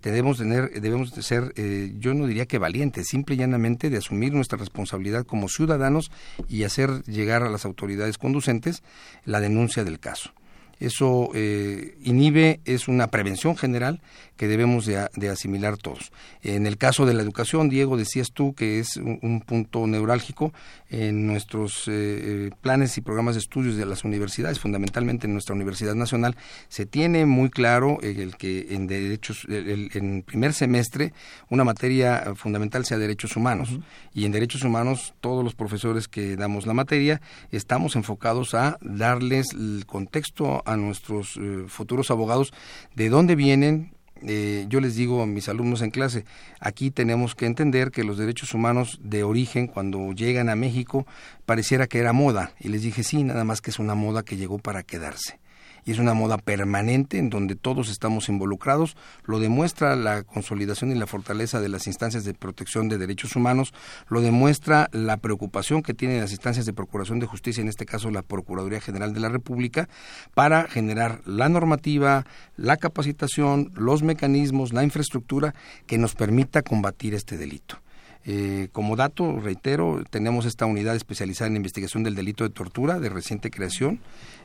Debemos, tener, debemos de ser, eh, yo no diría que valientes, simple y llanamente de asumir nuestra responsabilidad como ciudadanos y hacer llegar a las autoridades conducentes la denuncia del caso. Eso eh, inhibe, es una prevención general que debemos de, asimilar todos. En el caso de la educación, Diego, decías tú que es un, punto neurálgico en nuestros eh, planes y programas de estudios de las universidades, fundamentalmente en nuestra Universidad Nacional, se tiene muy claro el que en derechos, en primer semestre, una materia fundamental sea derechos humanos. Y en derechos humanos, todos los profesores que damos la materia, estamos enfocados a darles el contexto a nuestros eh, futuros abogados de dónde vienen, eh, yo les digo a mis alumnos en clase, aquí tenemos que entender que los derechos humanos de origen, cuando llegan a México, pareciera que era moda. Y les dije, sí, nada más que es una moda que llegó para quedarse y es una moda permanente en donde todos estamos involucrados. Lo demuestra la consolidación y la fortaleza de las instancias de protección de derechos humanos, lo demuestra la preocupación que tienen las instancias de procuración de justicia, en este caso la Procuraduría General de la República, para generar la normativa, la capacitación, los mecanismos, la infraestructura que nos permita combatir este delito. Eh, como dato, reitero, tenemos esta unidad especializada en investigación del delito de tortura de reciente creación,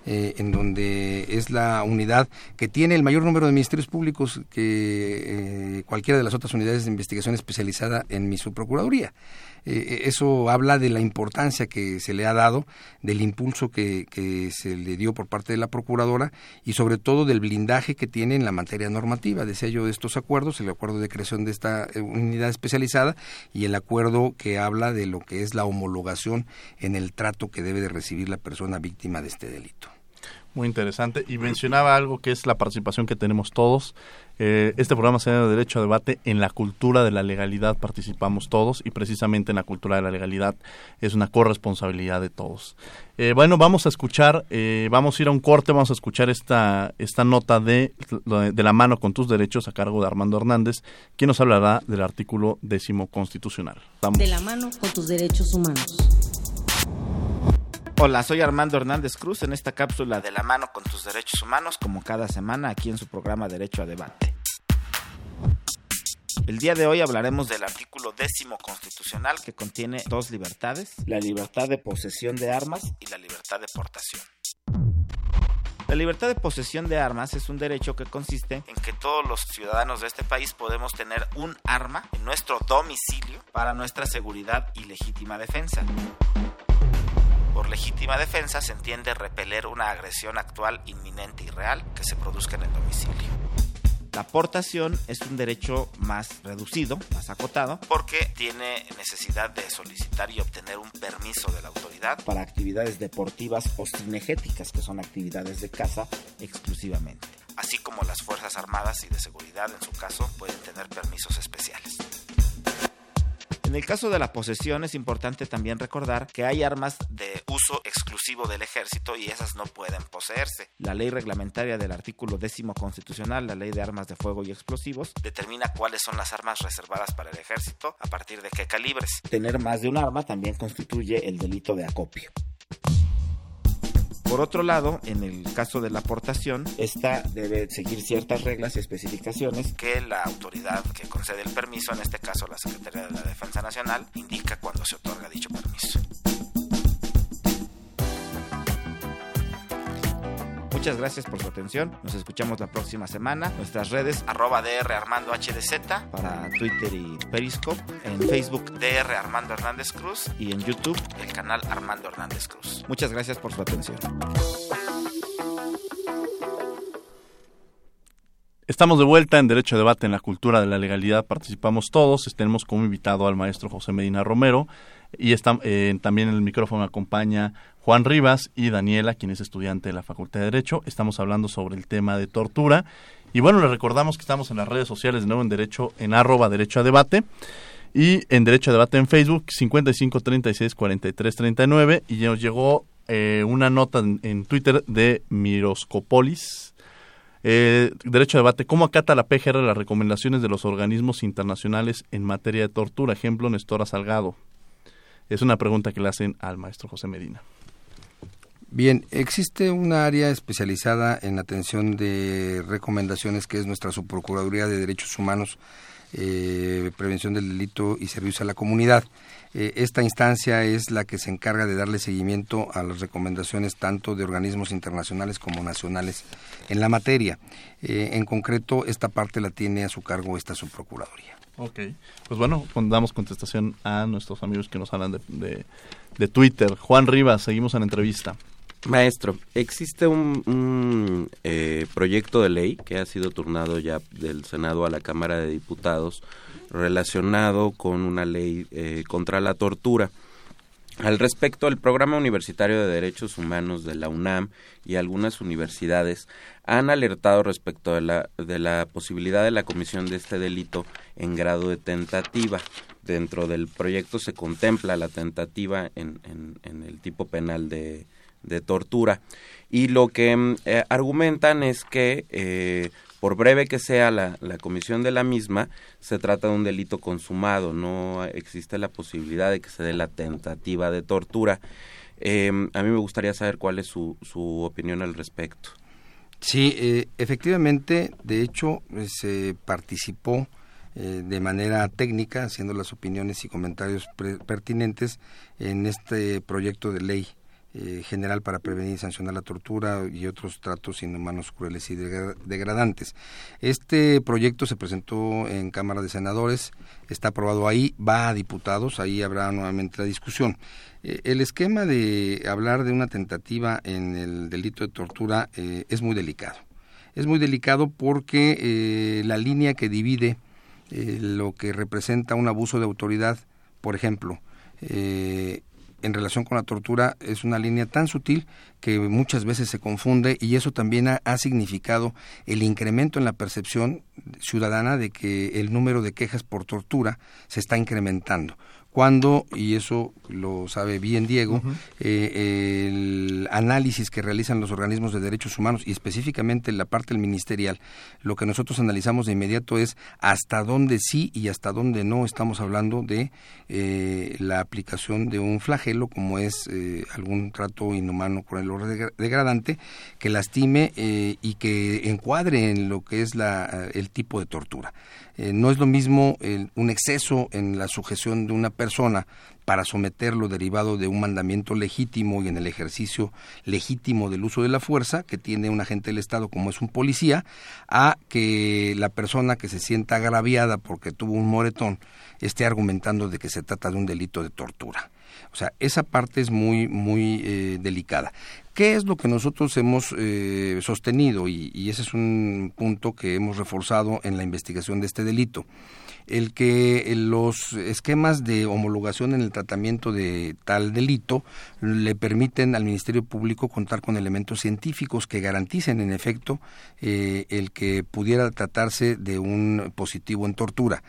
eh, en donde es la unidad que tiene el mayor número de ministerios públicos que eh, cualquiera de las otras unidades de investigación especializada en mi subprocuraduría. Eso habla de la importancia que se le ha dado, del impulso que, se le dio por parte de la Procuradora y sobre todo del blindaje que tiene en la materia normativa. Decía yo de estos acuerdos, el acuerdo de creación de esta unidad especializada y el acuerdo que habla de lo que es la homologación en el trato que debe de recibir la persona víctima de este delito. Muy interesante. Y mencionaba algo que es la participación que tenemos todos. Eh, este programa se llama Derecho a Debate. En la cultura de la legalidad participamos todos y precisamente en la cultura de la legalidad es una corresponsabilidad de todos. Eh, bueno, vamos a escuchar, eh, vamos a ir a un corte, vamos a escuchar esta, esta nota de, de la mano con tus derechos a cargo de Armando Hernández, quien nos hablará del artículo décimo constitucional. De la mano con tus derechos humanos. Hola, soy Armando Hernández Cruz en esta cápsula de la mano con tus derechos humanos, como cada semana aquí en su programa Derecho a Debate. El día de hoy hablaremos del artículo décimo constitucional que contiene dos libertades, la libertad de posesión de armas y la libertad de portación. La libertad de posesión de armas es un derecho que consiste en que todos los ciudadanos de este país podemos tener un arma en nuestro domicilio para nuestra seguridad y legítima defensa. Por legítima defensa se entiende repeler una agresión actual, inminente y real que se produzca en el domicilio. La portación es un derecho más reducido, más acotado, porque tiene necesidad de solicitar y obtener un permiso de la autoridad para actividades deportivas o cinegéticas, que son actividades de caza exclusivamente. Así como las Fuerzas Armadas y de Seguridad, en su caso, pueden tener permisos especiales. En el caso de la posesión es importante también recordar que hay armas de uso exclusivo del ejército y esas no pueden poseerse. La ley reglamentaria del artículo décimo constitucional, la ley de armas de fuego y explosivos, determina cuáles son las armas reservadas para el ejército, a partir de qué calibres. Tener más de un arma también constituye el delito de acopio. Por otro lado, en el caso de la aportación, esta debe seguir ciertas reglas y especificaciones que la autoridad que concede el permiso, en este caso la Secretaría de la Defensa Nacional, indica cuando se otorga dicho permiso. Muchas gracias por su atención. Nos escuchamos la próxima semana. Nuestras redes arroba DR Armando HDZ para Twitter y Periscope. En Facebook DR Armando Hernández Cruz y en YouTube el canal Armando Hernández Cruz. Muchas gracias por su atención. Estamos de vuelta en Derecho a Debate en la Cultura de la Legalidad. Participamos todos. Tenemos como invitado al maestro José Medina Romero y eh, también en el micrófono acompaña Juan Rivas y Daniela, quien es estudiante de la Facultad de Derecho. Estamos hablando sobre el tema de tortura. Y bueno, les recordamos que estamos en las redes sociales de nuevo en Derecho, en arroba Derecho a Debate. Y en Derecho a Debate en Facebook, 55 36 43 39. Y nos llegó eh, una nota en, en, Twitter de Miroscopolis. Eh, derecho a debate, ¿cómo acata la PGR las recomendaciones de los organismos internacionales en materia de tortura? Ejemplo, Nestora Salgado. Es una pregunta que le hacen al maestro José Medina. Bien, existe una área especializada en atención de recomendaciones que es nuestra Subprocuraduría de Derechos Humanos, eh, Prevención del Delito y Servicio a la Comunidad. Eh, esta instancia es la que se encarga de darle seguimiento a las recomendaciones tanto de organismos internacionales como nacionales en la materia. Eh, en concreto, esta parte la tiene a su cargo esta Subprocuraduría. Ok, pues bueno, damos contestación a nuestros amigos que nos hablan de, de, Twitter. Juan Rivas, seguimos en entrevista. Maestro, existe un, un eh, proyecto de ley que ha sido turnado ya del Senado a la Cámara de Diputados relacionado con una ley eh, contra la tortura. Al respecto, el Programa Universitario de Derechos Humanos de la UNAM y algunas universidades han alertado respecto de la, de la posibilidad de la comisión de este delito en grado de tentativa. Dentro del proyecto se contempla la tentativa en, el tipo penal de, tortura. Y lo que eh, argumentan es que, eh, por breve que sea la, comisión de la misma, se trata de un delito consumado, no existe la posibilidad de que se dé la tentativa de tortura. Eh, a mí me gustaría saber cuál es su, su opinión al respecto. Sí, efectivamente, de hecho, se participó de manera técnica, haciendo las opiniones y comentarios pertinentes en este proyecto de ley eh, general para prevenir y sancionar la tortura y otros tratos inhumanos, crueles y degradantes. Este proyecto se presentó en Cámara de Senadores, está aprobado ahí, va a diputados, ahí habrá nuevamente la discusión. Eh, el esquema de hablar de una tentativa en el delito de tortura eh, es muy delicado. Es muy delicado porque la línea que divide lo que representa un abuso de autoridad, por ejemplo, eh, en relación con la tortura es una línea tan sutil que muchas veces se confunde y eso también ha, significado el incremento en la percepción ciudadana de que el número de quejas por tortura se está incrementando cuando, y eso lo sabe bien Diego, eh, el análisis que realizan los organismos de derechos humanos y específicamente la parte del ministerial, lo que nosotros analizamos de inmediato es hasta dónde sí y hasta dónde no estamos hablando de eh, la aplicación de un flagelo como es eh, algún trato inhumano, cruel o degradante que lastime y que encuadre en lo que es la, el tipo de tortura. no es lo mismo un exceso en la sujeción de una persona para someterlo derivado de un mandamiento legítimo y en el ejercicio legítimo del uso de la fuerza que tiene un agente del Estado como es un policía, a que la persona que se sienta agraviada porque tuvo un moretón esté argumentando de que se trata de un delito de tortura. O sea, esa parte es muy, muy eh, delicada. ¿Qué es lo que nosotros hemos eh, sostenido? y ese es un punto que hemos reforzado en la investigación de este delito el que los esquemas de homologación en el tratamiento de tal delito le permiten al Ministerio Público contar con elementos científicos que garanticen en efecto eh, el que pudiera tratarse de un positivo en tortura.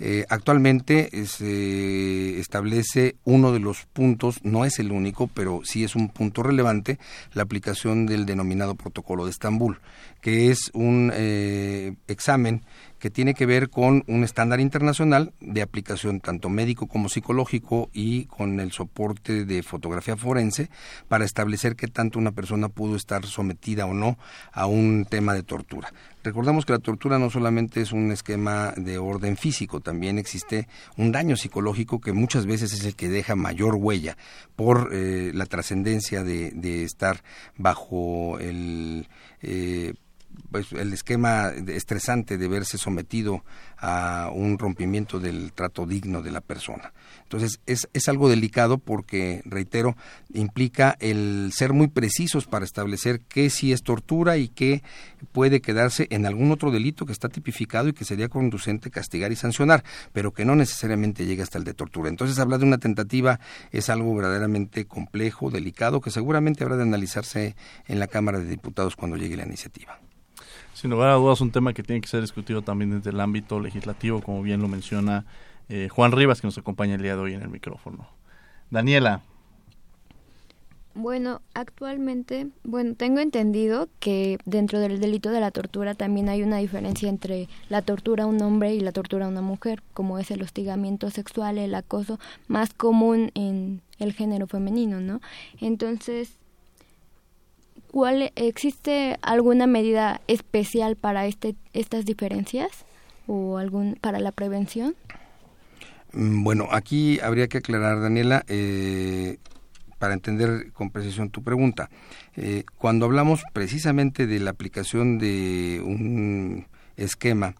Eh, actualmente se establece uno de los puntos, no es el único, pero sí es un punto relevante, la aplicación del denominado protocolo de Estambul, que es un eh, examen que tiene que ver con un estándar internacional de aplicación tanto médico como psicológico y con el soporte de fotografía forense para establecer qué tanto una persona pudo estar sometida o no a un tema de tortura. Recordamos que la tortura no solamente es un esquema de orden físico, también existe un daño psicológico que muchas veces es el que deja mayor huella por eh, la trascendencia de, estar bajo el eh, pues, el esquema estresante de verse sometido a un rompimiento del trato digno de la persona. Entonces es, es algo delicado porque, reitero, implica el ser muy precisos para establecer qué sí es tortura y qué puede quedarse en algún otro delito que está tipificado y que sería conducente castigar y sancionar, pero que no necesariamente llegue hasta el de tortura. Entonces hablar de una tentativa es algo verdaderamente complejo, delicado, que seguramente habrá de analizarse en la Cámara de Diputados cuando llegue la iniciativa. Sin lugar a dudas, un tema que tiene que ser discutido también desde el ámbito legislativo, como bien lo menciona eh, Juan Rivas, que nos acompaña el día de hoy en el micrófono. Daniela. Bueno, actualmente, bueno, tengo entendido que dentro del delito de la tortura también hay una diferencia entre la tortura a un hombre y la tortura a una mujer, como es el hostigamiento sexual, el acoso, más común en el género femenino, ¿no? Entonces, ¿Cuál, ¿Existe alguna medida especial para este, estas diferencias o algún para la prevención? Mm, bueno, aquí habría que aclarar, Daniela, eh, para entender con precisión tu pregunta. Eh, cuando hablamos precisamente de la aplicación de un esquema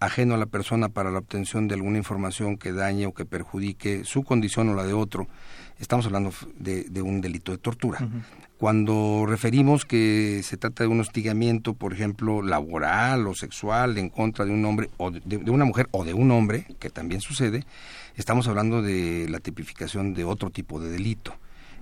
ajeno a la persona para la obtención de alguna información que dañe o que perjudique su condición o la de otro, estamos hablando de, un delito de tortura. Cuando referimos que se trata de un hostigamiento, por ejemplo, laboral o sexual en contra de un hombre o de, una mujer o de un hombre, que también sucede, estamos hablando de la tipificación de otro tipo de delito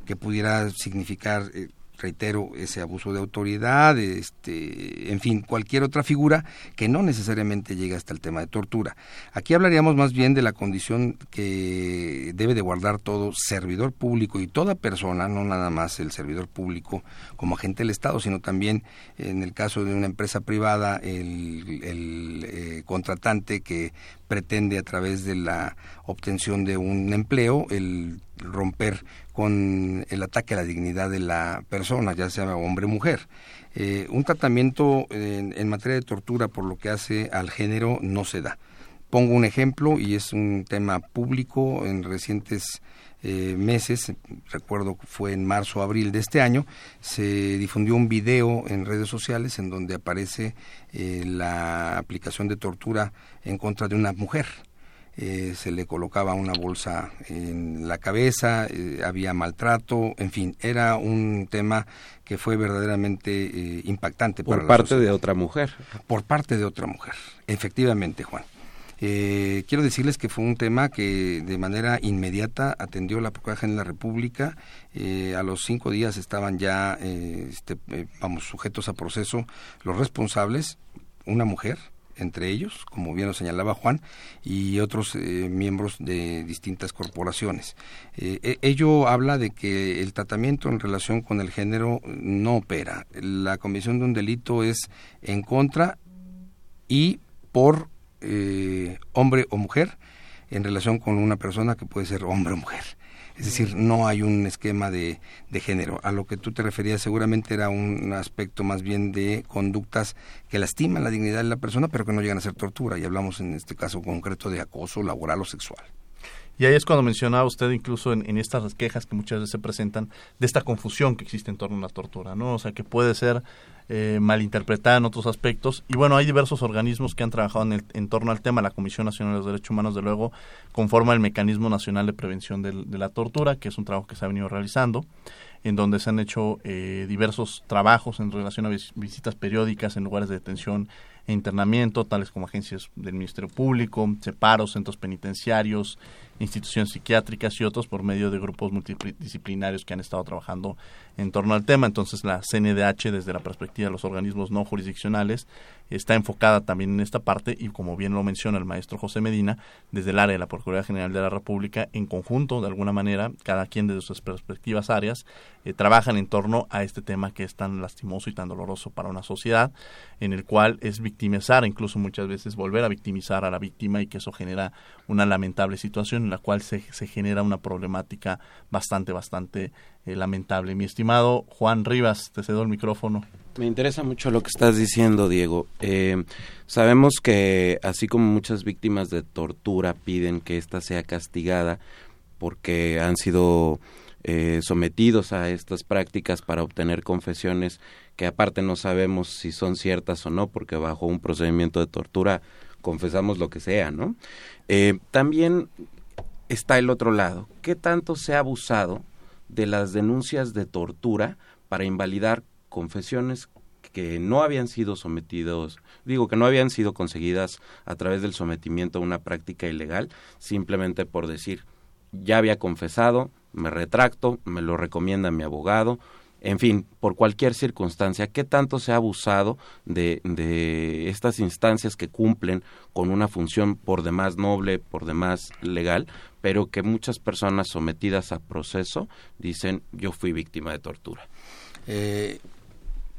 que pudiera significar eh, reitero, ese abuso de autoridad, este, en fin, cualquier otra figura que no necesariamente llega hasta el tema de tortura. Aquí hablaríamos más bien de la condición que debe de guardar todo servidor público y toda persona, no nada más el servidor público como agente del Estado, sino también en el caso de una empresa privada, el, eh, contratante que pretende a través de la obtención de un empleo el romper con el ataque a la dignidad de la persona, ya sea hombre o mujer. Eh, un tratamiento en, materia de tortura por lo que hace al género no se da. Pongo un ejemplo y es un tema público en recientes eh, meses, recuerdo que fue en marzo o abril de este año, se difundió un video en redes sociales en donde aparece eh, la aplicación de tortura en contra de una mujer eh, se le colocaba una bolsa en la cabeza, eh, había maltrato, en fin, era un tema que fue verdaderamente eh, impactante. Por parte de otra mujer. Por parte de otra mujer, efectivamente, Juan. quiero decirles que fue un tema que de manera inmediata atendió la Procuraduría en la República. a los cinco días estaban ya, este, vamos, sujetos a proceso los responsables, una mujer, entre ellos, como bien lo señalaba Juan, y otros eh, miembros de distintas corporaciones. Eh, e, ello habla de que el tratamiento en relación con el género no opera. La comisión de un delito es en contra y por eh, hombre o mujer en relación con una persona que puede ser hombre o mujer. Es decir, no hay un esquema de, género. A lo que tú te referías seguramente era un aspecto más bien de conductas que lastiman la dignidad de la persona, pero que no llegan a ser tortura. Y hablamos en este caso concreto de acoso laboral o sexual. Y ahí es cuando mencionaba usted incluso en, en, estas quejas que muchas veces se presentan de esta confusión que existe en torno a la tortura, ¿no? O sea, que puede ser eh, malinterpretada en otros aspectos. Y bueno, hay diversos organismos que han trabajado en, el, en torno al tema. La Comisión Nacional de los Derechos Humanos, de luego, conforma el Mecanismo Nacional de Prevención de, la Tortura, que es un trabajo que se ha venido realizando en donde se han hecho eh, diversos trabajos en relación a vis visitas periódicas en lugares de detención e internamiento, tales como agencias del Ministerio Público, separos, centros penitenciarios, instituciones psiquiátricas y otros por medio de grupos multidisciplinarios que han estado trabajando en torno al tema. Entonces la CNDH desde la perspectiva de los organismos no jurisdiccionales está enfocada también en esta parte y como bien lo menciona el maestro José Medina, desde el área de la Procuraduría General de la República, en conjunto, de alguna manera, cada quien desde sus perspectivas áreas, eh, trabajan en torno a este tema que es tan lastimoso y tan doloroso para una sociedad, en el cual es victimizar, incluso muchas veces volver a victimizar a la víctima y que eso genera una lamentable situación en la cual se, se genera una problemática bastante, bastante eh, lamentable. Mi estimado Juan Rivas, te cedo el micrófono. Me interesa mucho lo que estás diciendo, Diego. Eh, sabemos que así como muchas víctimas de tortura piden que ésta sea castigada porque han sido eh, sometidos a estas prácticas para obtener confesiones que aparte no sabemos si son ciertas o no, porque bajo un procedimiento de tortura confesamos lo que sea, ¿no? También está el otro lado. ¿Qué tanto se ha abusado de las denuncias de tortura para invalidar confesiones que no habían sido sometidos, digo que no habían sido conseguidas a través del sometimiento a una práctica ilegal, simplemente por decir, ya había confesado, me retracto, me lo recomienda mi abogado, en fin, por cualquier circunstancia, ¿qué tanto se ha abusado de, de estas instancias que cumplen con una función por demás noble, por demás legal, pero que muchas personas sometidas a proceso dicen yo fui víctima de tortura? Eh,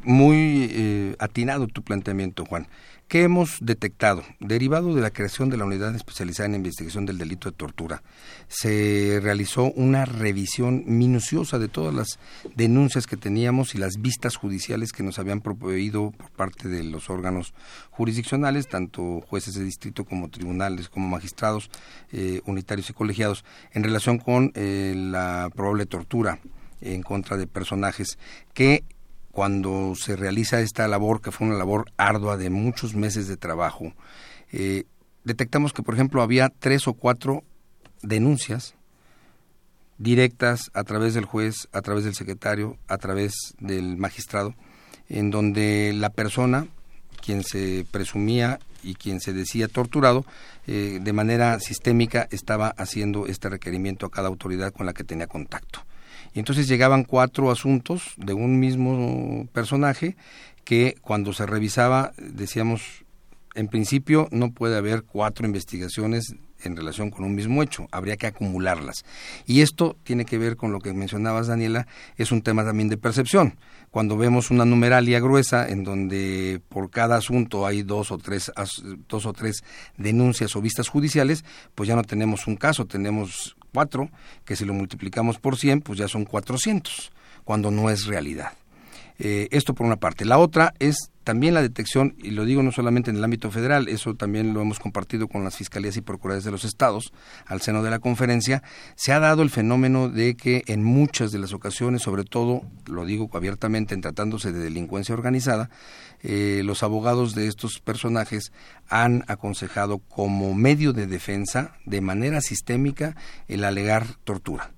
muy eh, atinado tu planteamiento, Juan. ¿Qué hemos detectado? Derivado de la creación de la Unidad Especializada en Investigación del Delito de Tortura, se realizó una revisión minuciosa de todas las denuncias que teníamos y las vistas judiciales que nos habían proveído por parte de los órganos jurisdiccionales, tanto jueces de distrito como tribunales, como magistrados eh, unitarios y colegiados, en relación con eh, la probable tortura en contra de personajes que cuando se realiza esta labor, que fue una labor ardua de muchos meses de trabajo, eh, detectamos que, por ejemplo, había tres o cuatro denuncias directas a través del juez, a través del secretario, a través del magistrado, en donde la persona, quien se presumía y quien se decía torturado, eh, de manera sistémica estaba haciendo este requerimiento a cada autoridad con la que tenía contacto. Y entonces llegaban cuatro asuntos de un mismo personaje que cuando se revisaba decíamos, en principio no puede haber cuatro investigaciones en relación con un mismo hecho, habría que acumularlas. Y esto tiene que ver con lo que mencionabas, Daniela, es un tema también de percepción. Cuando vemos una numeralia gruesa en donde por cada asunto hay dos o tres dos o tres denuncias o vistas judiciales, pues ya no tenemos un caso, tenemos cuatro, que si lo multiplicamos por 100, pues ya son 400, cuando no es realidad. Eh, esto por una parte. La otra es también la detección, y lo digo no solamente en el ámbito federal, eso también lo hemos compartido con las fiscalías y procuradurías de los estados, al seno de la conferencia, se ha dado el fenómeno de que en muchas de las ocasiones, sobre todo, lo digo abiertamente, en tratándose de delincuencia organizada, eh, los abogados de estos personajes han aconsejado como medio de defensa, de manera sistémica, el alegar tortura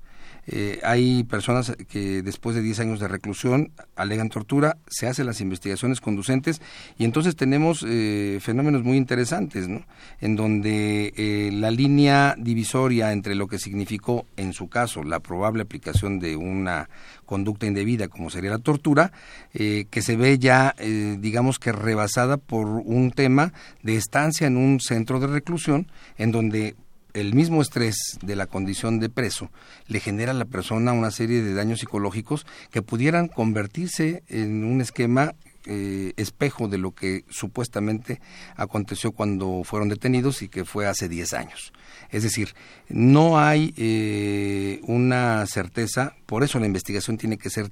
Eh, hay personas que después de 10 años de reclusión alegan tortura, se hacen las investigaciones conducentes y entonces tenemos eh, fenómenos muy interesantes, ¿no? En donde eh, la línea divisoria entre lo que significó, en su caso, la probable aplicación de una conducta indebida como sería la tortura, que se ve ya, digamos que rebasada por un tema de estancia en un centro de reclusión en donde el mismo estrés de la condición de preso le genera a la persona una serie de daños psicológicos que pudieran convertirse en un esquema eh, espejo de lo que supuestamente aconteció cuando fueron detenidos y que fue hace 10 años. Es decir, no hay eh, una certeza, por eso la investigación tiene que ser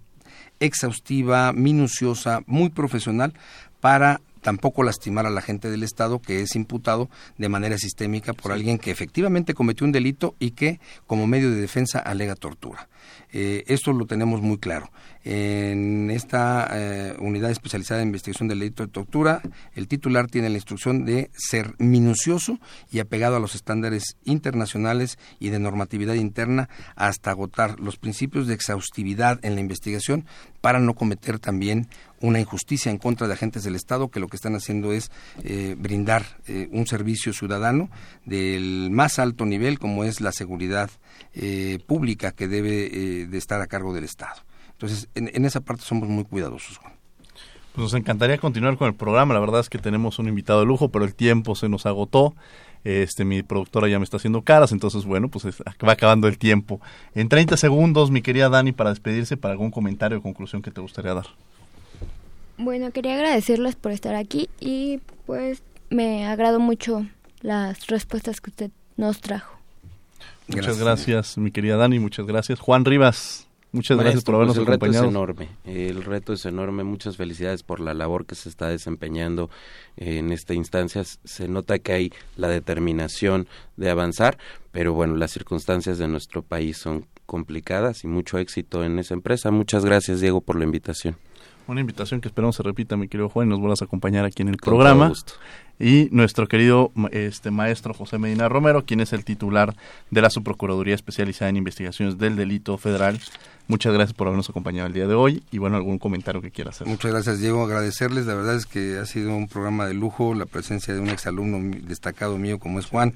exhaustiva, minuciosa, muy profesional para tampoco lastimar a la gente del Estado que es imputado de manera sistémica por alguien que efectivamente cometió un delito y que como medio de defensa alega tortura. Eh, esto lo tenemos muy claro. En esta eh, unidad especializada en investigación del delito de tortura, el titular tiene la instrucción de ser minucioso y apegado a los estándares internacionales y de normatividad interna hasta agotar los principios de exhaustividad en la investigación para no cometer también una injusticia en contra de agentes del Estado que lo que están haciendo es eh, brindar eh, un servicio ciudadano del más alto nivel como es la seguridad pública que debe de estar a cargo del Estado. Entonces, en, esa parte somos muy cuidadosos, Juan. Pues nos encantaría continuar con el programa. La verdad es que tenemos un invitado de lujo, pero el tiempo se nos agotó. Este, mi productora ya me está haciendo caras, entonces bueno, pues va acabando el tiempo. En 30 segundos, mi querida Dani, para despedirse, para algún comentario o conclusión que te gustaría dar. Bueno, quería agradecerles por estar aquí y pues me agrado mucho las respuestas que usted nos trajo. Muchas gracias, mi querida Dani, muchas gracias. Juan Rivas. Muchas gracias por habernos pues el acompañado. Reto es enorme, el reto es enorme. Muchas felicidades por la labor que se está desempeñando en esta instancia. Se nota que hay la determinación de avanzar, pero bueno, las circunstancias de nuestro país son complicadas y mucho éxito en esa empresa. Muchas gracias, Diego, por la invitación. Una invitación que esperamos se repita, mi querido Juan, y nos vuelvas a acompañar aquí en el programa. Y nuestro querido este maestro José Medina Romero, quien es el titular de la Subprocuraduría Especializada en Investigaciones del Delito Federal. Muchas gracias por habernos acompañado el día de hoy y bueno, algún comentario que quiera hacer. Muchas gracias, Diego. Agradecerles, la verdad es que ha sido un programa de lujo, la presencia de un exalumno destacado mío como es Juan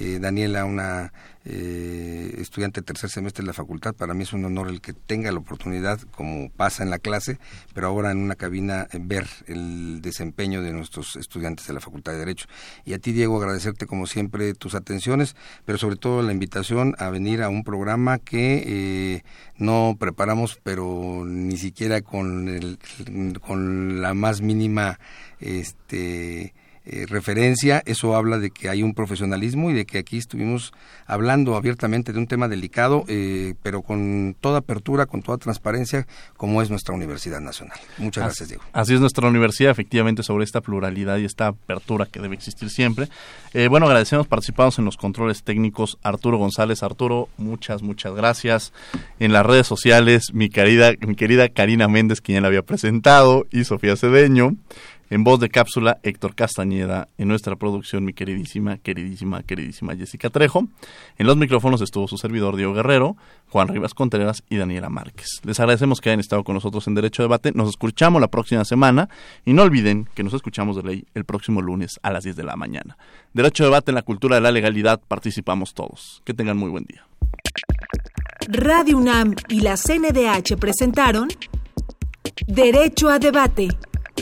eh, Daniela, una eh, estudiante de tercer semestre de la facultad. Para mí es un honor el que tenga la oportunidad, como pasa en la clase, pero ahora en una cabina, eh, ver el desempeño de nuestros estudiantes de la Facultad de Derecho. Y a ti, Diego, agradecerte como siempre tus atenciones, pero sobre todo la invitación a venir a un programa que no preparamos, pero ni siquiera con, el, con la más mínima... este eh, referencia, eso habla de que hay un profesionalismo y de que aquí estuvimos hablando abiertamente de un tema delicado, eh, pero con toda apertura, con toda transparencia, como es nuestra Universidad Nacional. Muchas gracias, Diego. Así es nuestra universidad, efectivamente, sobre esta pluralidad y esta apertura que debe existir siempre. Eh, bueno, agradecemos participados en los controles técnicos Arturo González. Arturo, muchas, muchas gracias. En las redes sociales, mi querida, mi querida Karina Méndez, quien ya la había presentado, y Sofía Cedeño. En voz de cápsula, Héctor Castañeda. En nuestra producción, mi queridísima, queridísima, queridísima Jessica Trejo. En los micrófonos estuvo su servidor Diego Guerrero, Juan Rivas Contreras y Daniela Márquez. Les agradecemos que hayan estado con nosotros en Derecho de Debate. Nos escuchamos la próxima semana y no olviden que nos escuchamos de ley el próximo lunes a las 10 de la mañana. Derecho de Debate en la cultura de la legalidad participamos todos. Que tengan muy buen día. Radio UNAM y la CNDH presentaron Derecho a Debate.